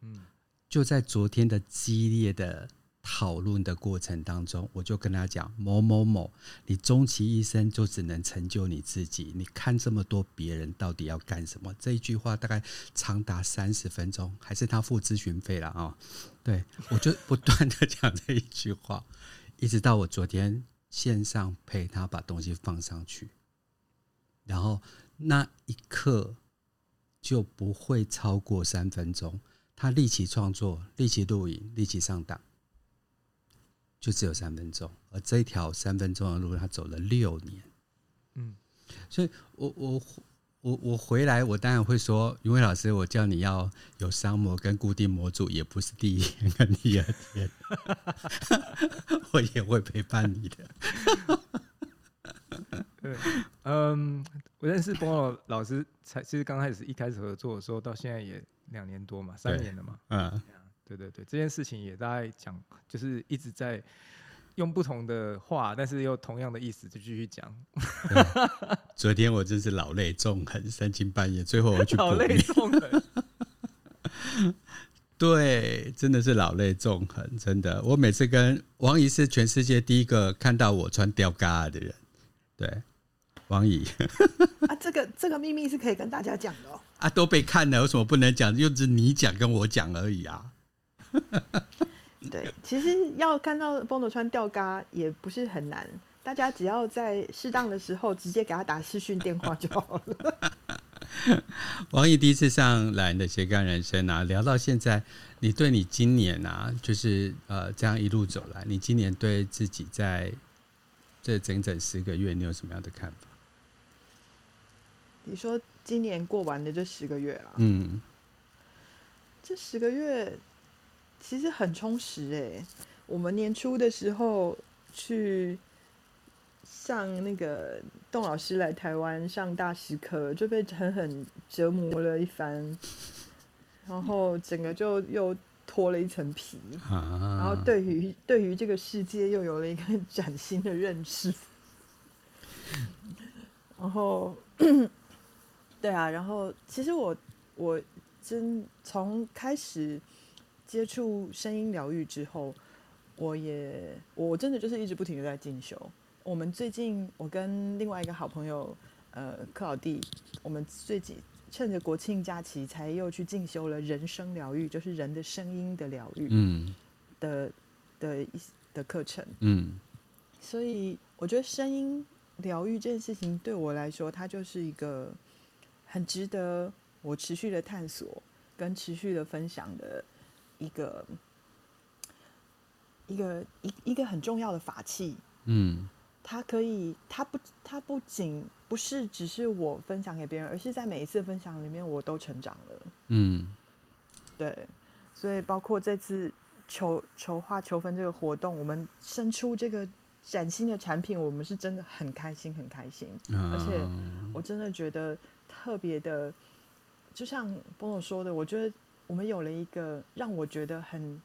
嗯，就在昨天的激烈的。讨论的过程当中，我就跟他讲某某某，你终其一生就只能成就你自己。你看这么多别人到底要干什么？这一句话大概长达三十分钟，还是他付咨询费了啊？对，我就 不断的讲这一句话，一直到我昨天线上陪他把东西放上去，然后那一刻就不会超过三分钟，他立即创作，立即录影，立即上档。就只有三分钟，而这一条三分钟的路，他走了六年。嗯，所以我我我我回来，我当然会说，云伟老师，我叫你要有商模跟固定模组，也不是第一天跟第二天，我也会陪伴你的。对，嗯，我认识 Bono 老师，才其实刚开始一开始合作的时候，到现在也两年多嘛，三年了嘛。嗯，对对对，这件事情也大概讲，就是一直在。用不同的话，但是又同样的意思，就继续讲。昨天我真是老泪纵横，三更半夜，最后我去补。老泪纵横。对，真的是老泪纵横，真的。我每次跟王怡是全世界第一个看到我穿吊嘎的人。对，王怡。啊，这个这个秘密是可以跟大家讲的哦。啊，都被看了，有什么不能讲？又是你讲跟我讲而已啊。对，其实要看到 Bono 穿吊嘎也不是很难，大家只要在适当的时候直接给他打视讯电话就好了。王毅第一次上来的斜杠人生啊，聊到现在，你对你今年啊，就是呃这样一路走来，你今年对自己在这整整十个月，你有什么样的看法？你说今年过完的这十个月啊，嗯，这十个月。其实很充实哎，我们年初的时候去上那个邓老师来台湾上大师课，就被狠狠折磨了一番，然后整个就又脱了一层皮，然后对于对于这个世界又有了一个崭新的认识，然后对啊，然后其实我我真从开始。接触声音疗愈之后，我也我真的就是一直不停的在进修。我们最近，我跟另外一个好朋友，呃，克老弟，我们最近趁着国庆假期，才又去进修了人声疗愈，就是人的声音的疗愈，嗯，的的一的课程，嗯。所以我觉得声音疗愈这件事情对我来说，它就是一个很值得我持续的探索跟持续的分享的。一个一个一一个很重要的法器，嗯，它可以，它不，它不仅不是只是我分享给别人，而是在每一次分享里面，我都成长了，嗯，对，所以包括这次求筹划求分这个活动，我们生出这个崭新的产品，我们是真的很开心，很开心，而且我真的觉得特别的，就像 Bono 说的，我觉得。我们有了一个让我觉得很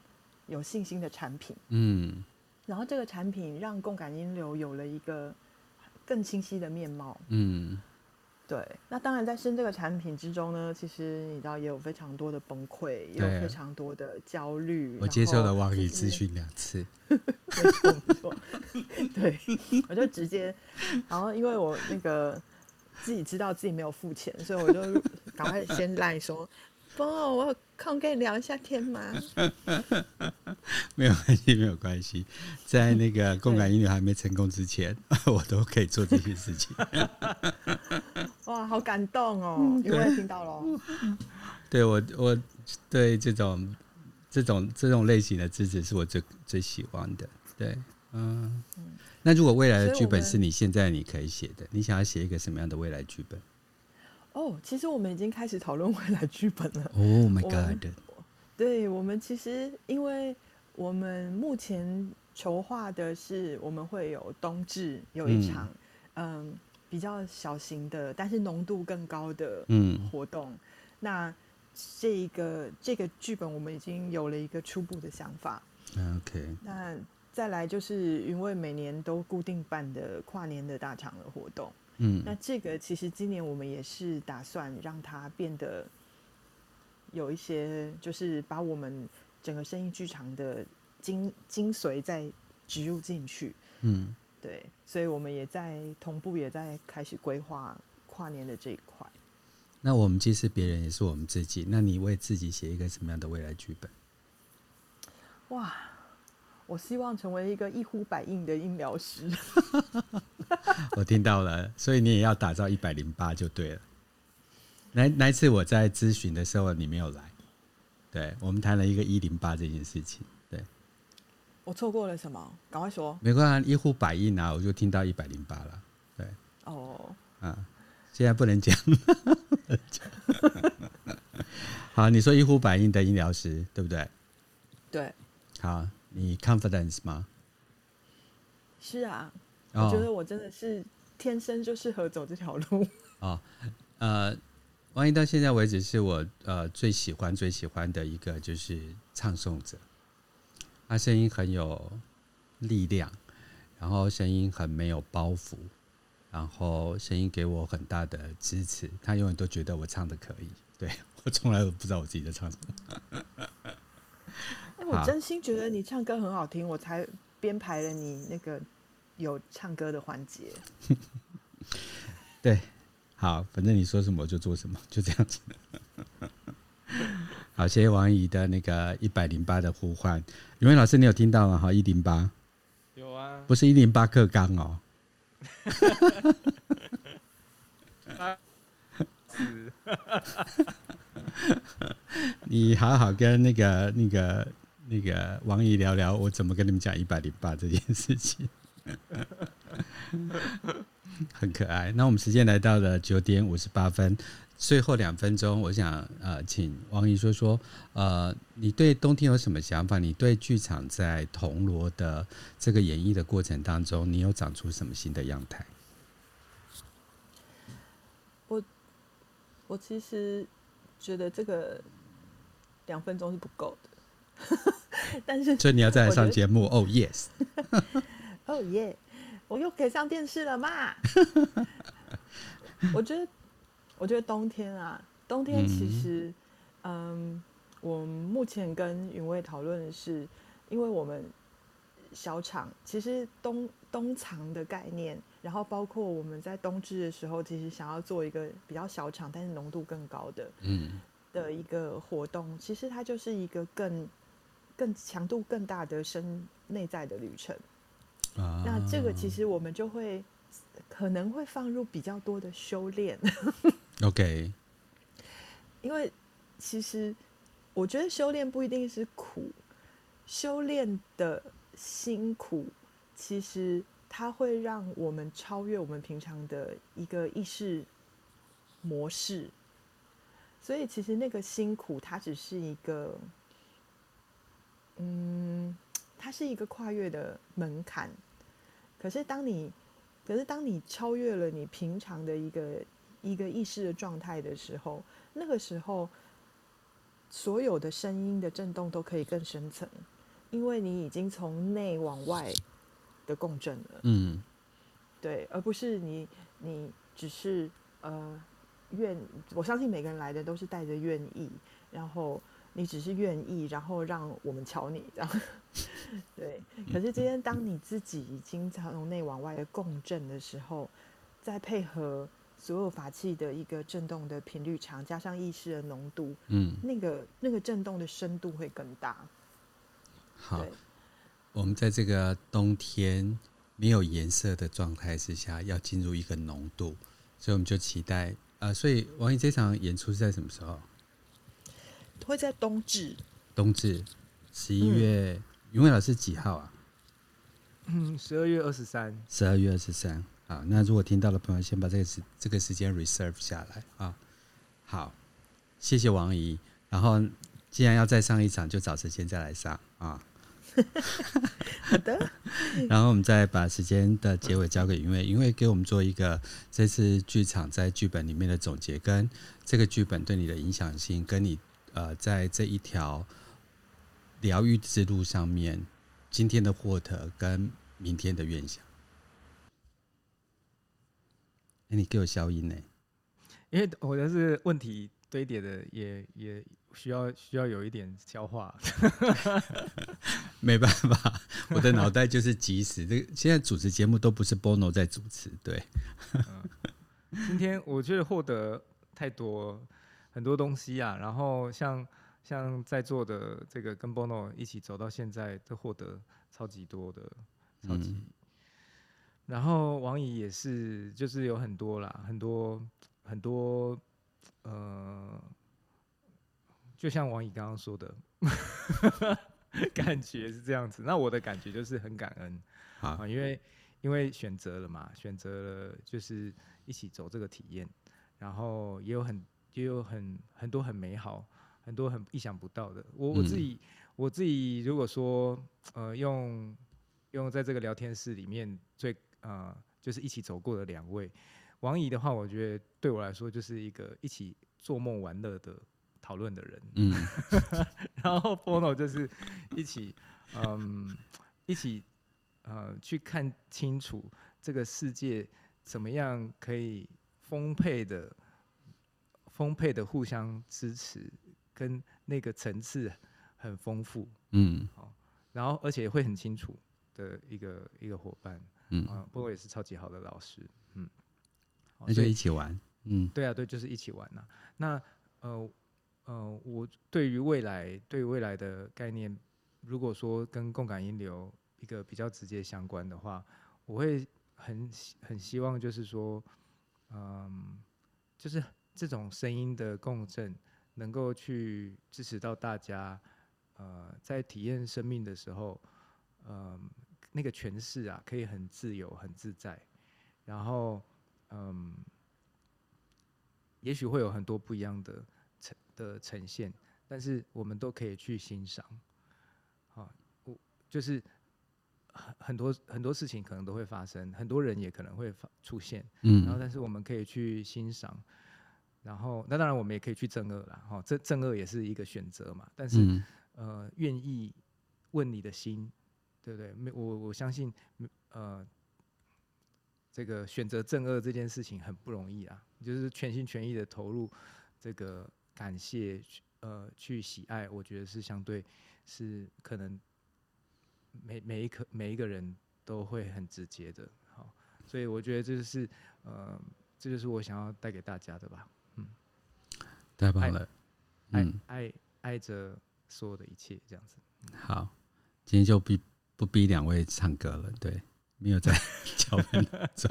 有信心的产品，嗯，然后这个产品让共感音流有了一个更清晰的面貌，嗯，对。那当然，在生这个产品之中呢，其实你知道也有非常多的崩溃，也有非常多的焦虑。我接受了网易咨询两次，没错没错，对，我就直接，然后因为我那个自己知道自己没有付钱，所以我就赶快先赖说。不，我有空跟你聊一下天吗？没有关系，没有关系。在那个共感音流还没成功之前，我都可以做这些事情。哇，好感动哦！有没有听到了？对我，我对这种这种这种类型的支持是我最最喜欢的。对，嗯。那如果未来的剧本是你现在你可以写的，你想要写一个什么样的未来剧本？哦，oh, 其实我们已经开始讨论未来剧本了。Oh my god！对，我们其实，因为我们目前筹划的是，我们会有冬至有一场，嗯，嗯，比较小型的，但是浓度更高的嗯活动。嗯、那这个这个剧本，我们已经有了一个初步的想法。OK。那再来就是，因为每年都固定办的跨年的大场的活动。嗯，那这个其实今年我们也是打算让它变得有一些，就是把我们整个声音剧场的精精髓再植入进去。嗯，对，所以我们也在同步也在开始规划跨年的这一块。那我们既是别人，也是我们自己。那你为自己写一个什么样的未来剧本？哇，我希望成为一个一呼百应的音疗师。我听到了，所以你也要打造一百零八就对了。那那一次我在咨询的时候，你没有来。对，我们谈了一个一零八这件事情。对，我错过了什么？赶快说。没关系，一呼百应啊，我就听到一百零八了。对，哦，啊，现在不能讲。好，你说一呼百应的医疗师，对不对？对。好，你 confidence 吗？是啊，我觉得我真的是天生就适合走这条路。哦，呃，王怡到现在为止是我呃最喜欢最喜欢的一个就是唱诵者，他声音很有力量，然后声音很没有包袱，然后声音给我很大的支持，他永远都觉得我唱的可以，对，我从来都不知道我自己在唱什么。哎，我真心觉得你唱歌很好听，我才编排了你那个有唱歌的环节。对。好，反正你说什么我就做什么，就这样子。好，谢谢王怡的那个一百零八的呼唤。云伟老师，你有听到吗？哈，一零八。有啊。不是一零八课纲哦。你好好跟那个、那个、那个王怡聊聊，我怎么跟你们讲一百零八这件事情。很可爱。那我们时间来到了九点五十八分，最后两分钟，我想呃，请王怡说说，呃，你对冬天有什么想法？你对剧场在铜锣的这个演绎的过程当中，你有长出什么新的样态？我我其实觉得这个两分钟是不够的，但是所以你要再来上节目哦，Yes，哦耶。我又可以上电视了嘛？我觉得，我觉得冬天啊，冬天其实，嗯，嗯，我目前跟云卫讨论的是，因为我们小厂其实冬冬藏的概念，然后包括我们在冬至的时候，其实想要做一个比较小厂，但是浓度更高的，嗯，的一个活动，其实它就是一个更更强度更大的深内在的旅程。那这个其实我们就会可能会放入比较多的修炼，OK。因为其实我觉得修炼不一定是苦，修炼的辛苦其实它会让我们超越我们平常的一个意识模式，所以其实那个辛苦它只是一个，嗯。它是一个跨越的门槛，可是当你，可是当你超越了你平常的一个一个意识的状态的时候，那个时候，所有的声音的震动都可以更深层，因为你已经从内往外的共振了。嗯，对，而不是你你只是呃愿，我相信每个人来的都是带着愿意，然后。你只是愿意，然后让我们瞧你这样，对。可是今天当你自己已经从内往外的共振的时候，再配合所有法器的一个震动的频率长，加上意识的浓度，嗯，那个那个震动的深度会更大。好，我们在这个冬天没有颜色的状态之下，要进入一个浓度，所以我们就期待。呃，所以王怡这场演出是在什么时候？会在冬至，冬至十一月，云伟、嗯、老师几号啊？嗯，十二月二十三。十二月二十三。好，那如果听到的朋友，先把这个时这个时间 reserve 下来啊。好，谢谢王姨。然后，既然要再上一场，就找时间再来上啊。好的。然后我们再把时间的结尾交给云伟，云伟给我们做一个这次剧场在剧本里面的总结，跟这个剧本对你的影响性，跟你。呃，在这一条疗愈之路上面，今天的获得跟明天的愿想，哎，你给我消音呢？因为我的是问题堆叠的也，也也需要需要有一点消化。没办法，我的脑袋就是即时。这个现在主持节目都不是 Bono 在主持，对。嗯，今天我觉得获得太多。很多东西啊，然后像像在座的这个跟 Bono 一起走到现在，都获得超级多的，超级。嗯、然后王怡也是，就是有很多啦，很多很多，呃，就像王怡刚刚说的，感觉是这样子。那我的感觉就是很感恩啊，因为因为选择了嘛，选择了就是一起走这个体验。然后也有很也有很很多很美好，很多很意想不到的。我我自己、嗯、我自己如果说呃用用在这个聊天室里面最呃就是一起走过的两位，王怡的话，我觉得对我来说就是一个一起做梦玩乐的讨论的人，嗯，然后 Bono 就是一起嗯一起呃去看清楚这个世界怎么样可以丰沛的丰沛的互相支持，跟那个层次很丰富，嗯，好，然后而且会很清楚的一个一个伙伴，嗯，啊，Bono 也是超级好的老师，嗯。那就一起玩，嗯，对啊，对，就是一起玩呐、啊。那呃呃，我对于未来，对于未来的概念，如果说跟共感音流一个比较直接相关的话，我会很很希望，就是说，嗯，就是这种声音的共振，能够去支持到大家，呃，在体验生命的时候，呃，那个诠释啊，可以很自由、很自在，然后。嗯，也许会有很多不一样的呈的呈现，但是我们都可以去欣赏。好，我就是很很多很多事情可能都会发生，很多人也可能会发出现。嗯，然后但是我们可以去欣赏，然后那当然我们也可以去正二啦。哈，这正二也是一个选择嘛。但是、嗯、呃，愿意问你的心，对不对？没我我相信呃。这个选择正二这件事情很不容易啊，就是全心全意的投入，这个感谢，呃，去喜爱，我觉得是相对是可能每每一颗每一个人都会很直接的，好，所以我觉得这就是呃，这就是我想要带给大家的吧，嗯，太棒了，爱、嗯、爱爱，着所有的一切这样子，好，今天就逼不逼两位唱歌了，对。没有在脚本中。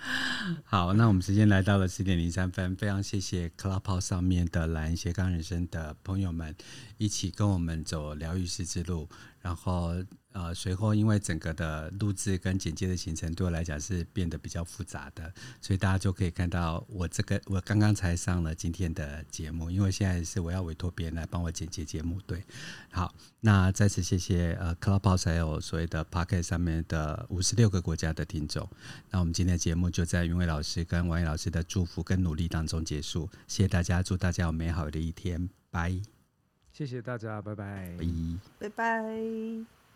好，那我们时间来到了十点零三分，非常谢谢 Clubhouse 上面的蓝人斜杠人生的朋友们，一起跟我们走疗愈师之路，然后。呃，随后因为整个的录制跟剪接的行程对我来讲是变得比较复杂的，所以大家就可以看到我这个我刚刚才上了今天的节目，因为现在是我要委托别人来帮我剪接节目。对，好，那再次谢谢呃 Clubhouse 还有所谓的 Podcast 上面的五十六个国家的听众。那我们今天的节目就在云伟老师跟王毅老师的祝福跟努力当中结束，谢谢大家，祝大家有美好的一天，拜。谢谢大家，拜拜，拜拜。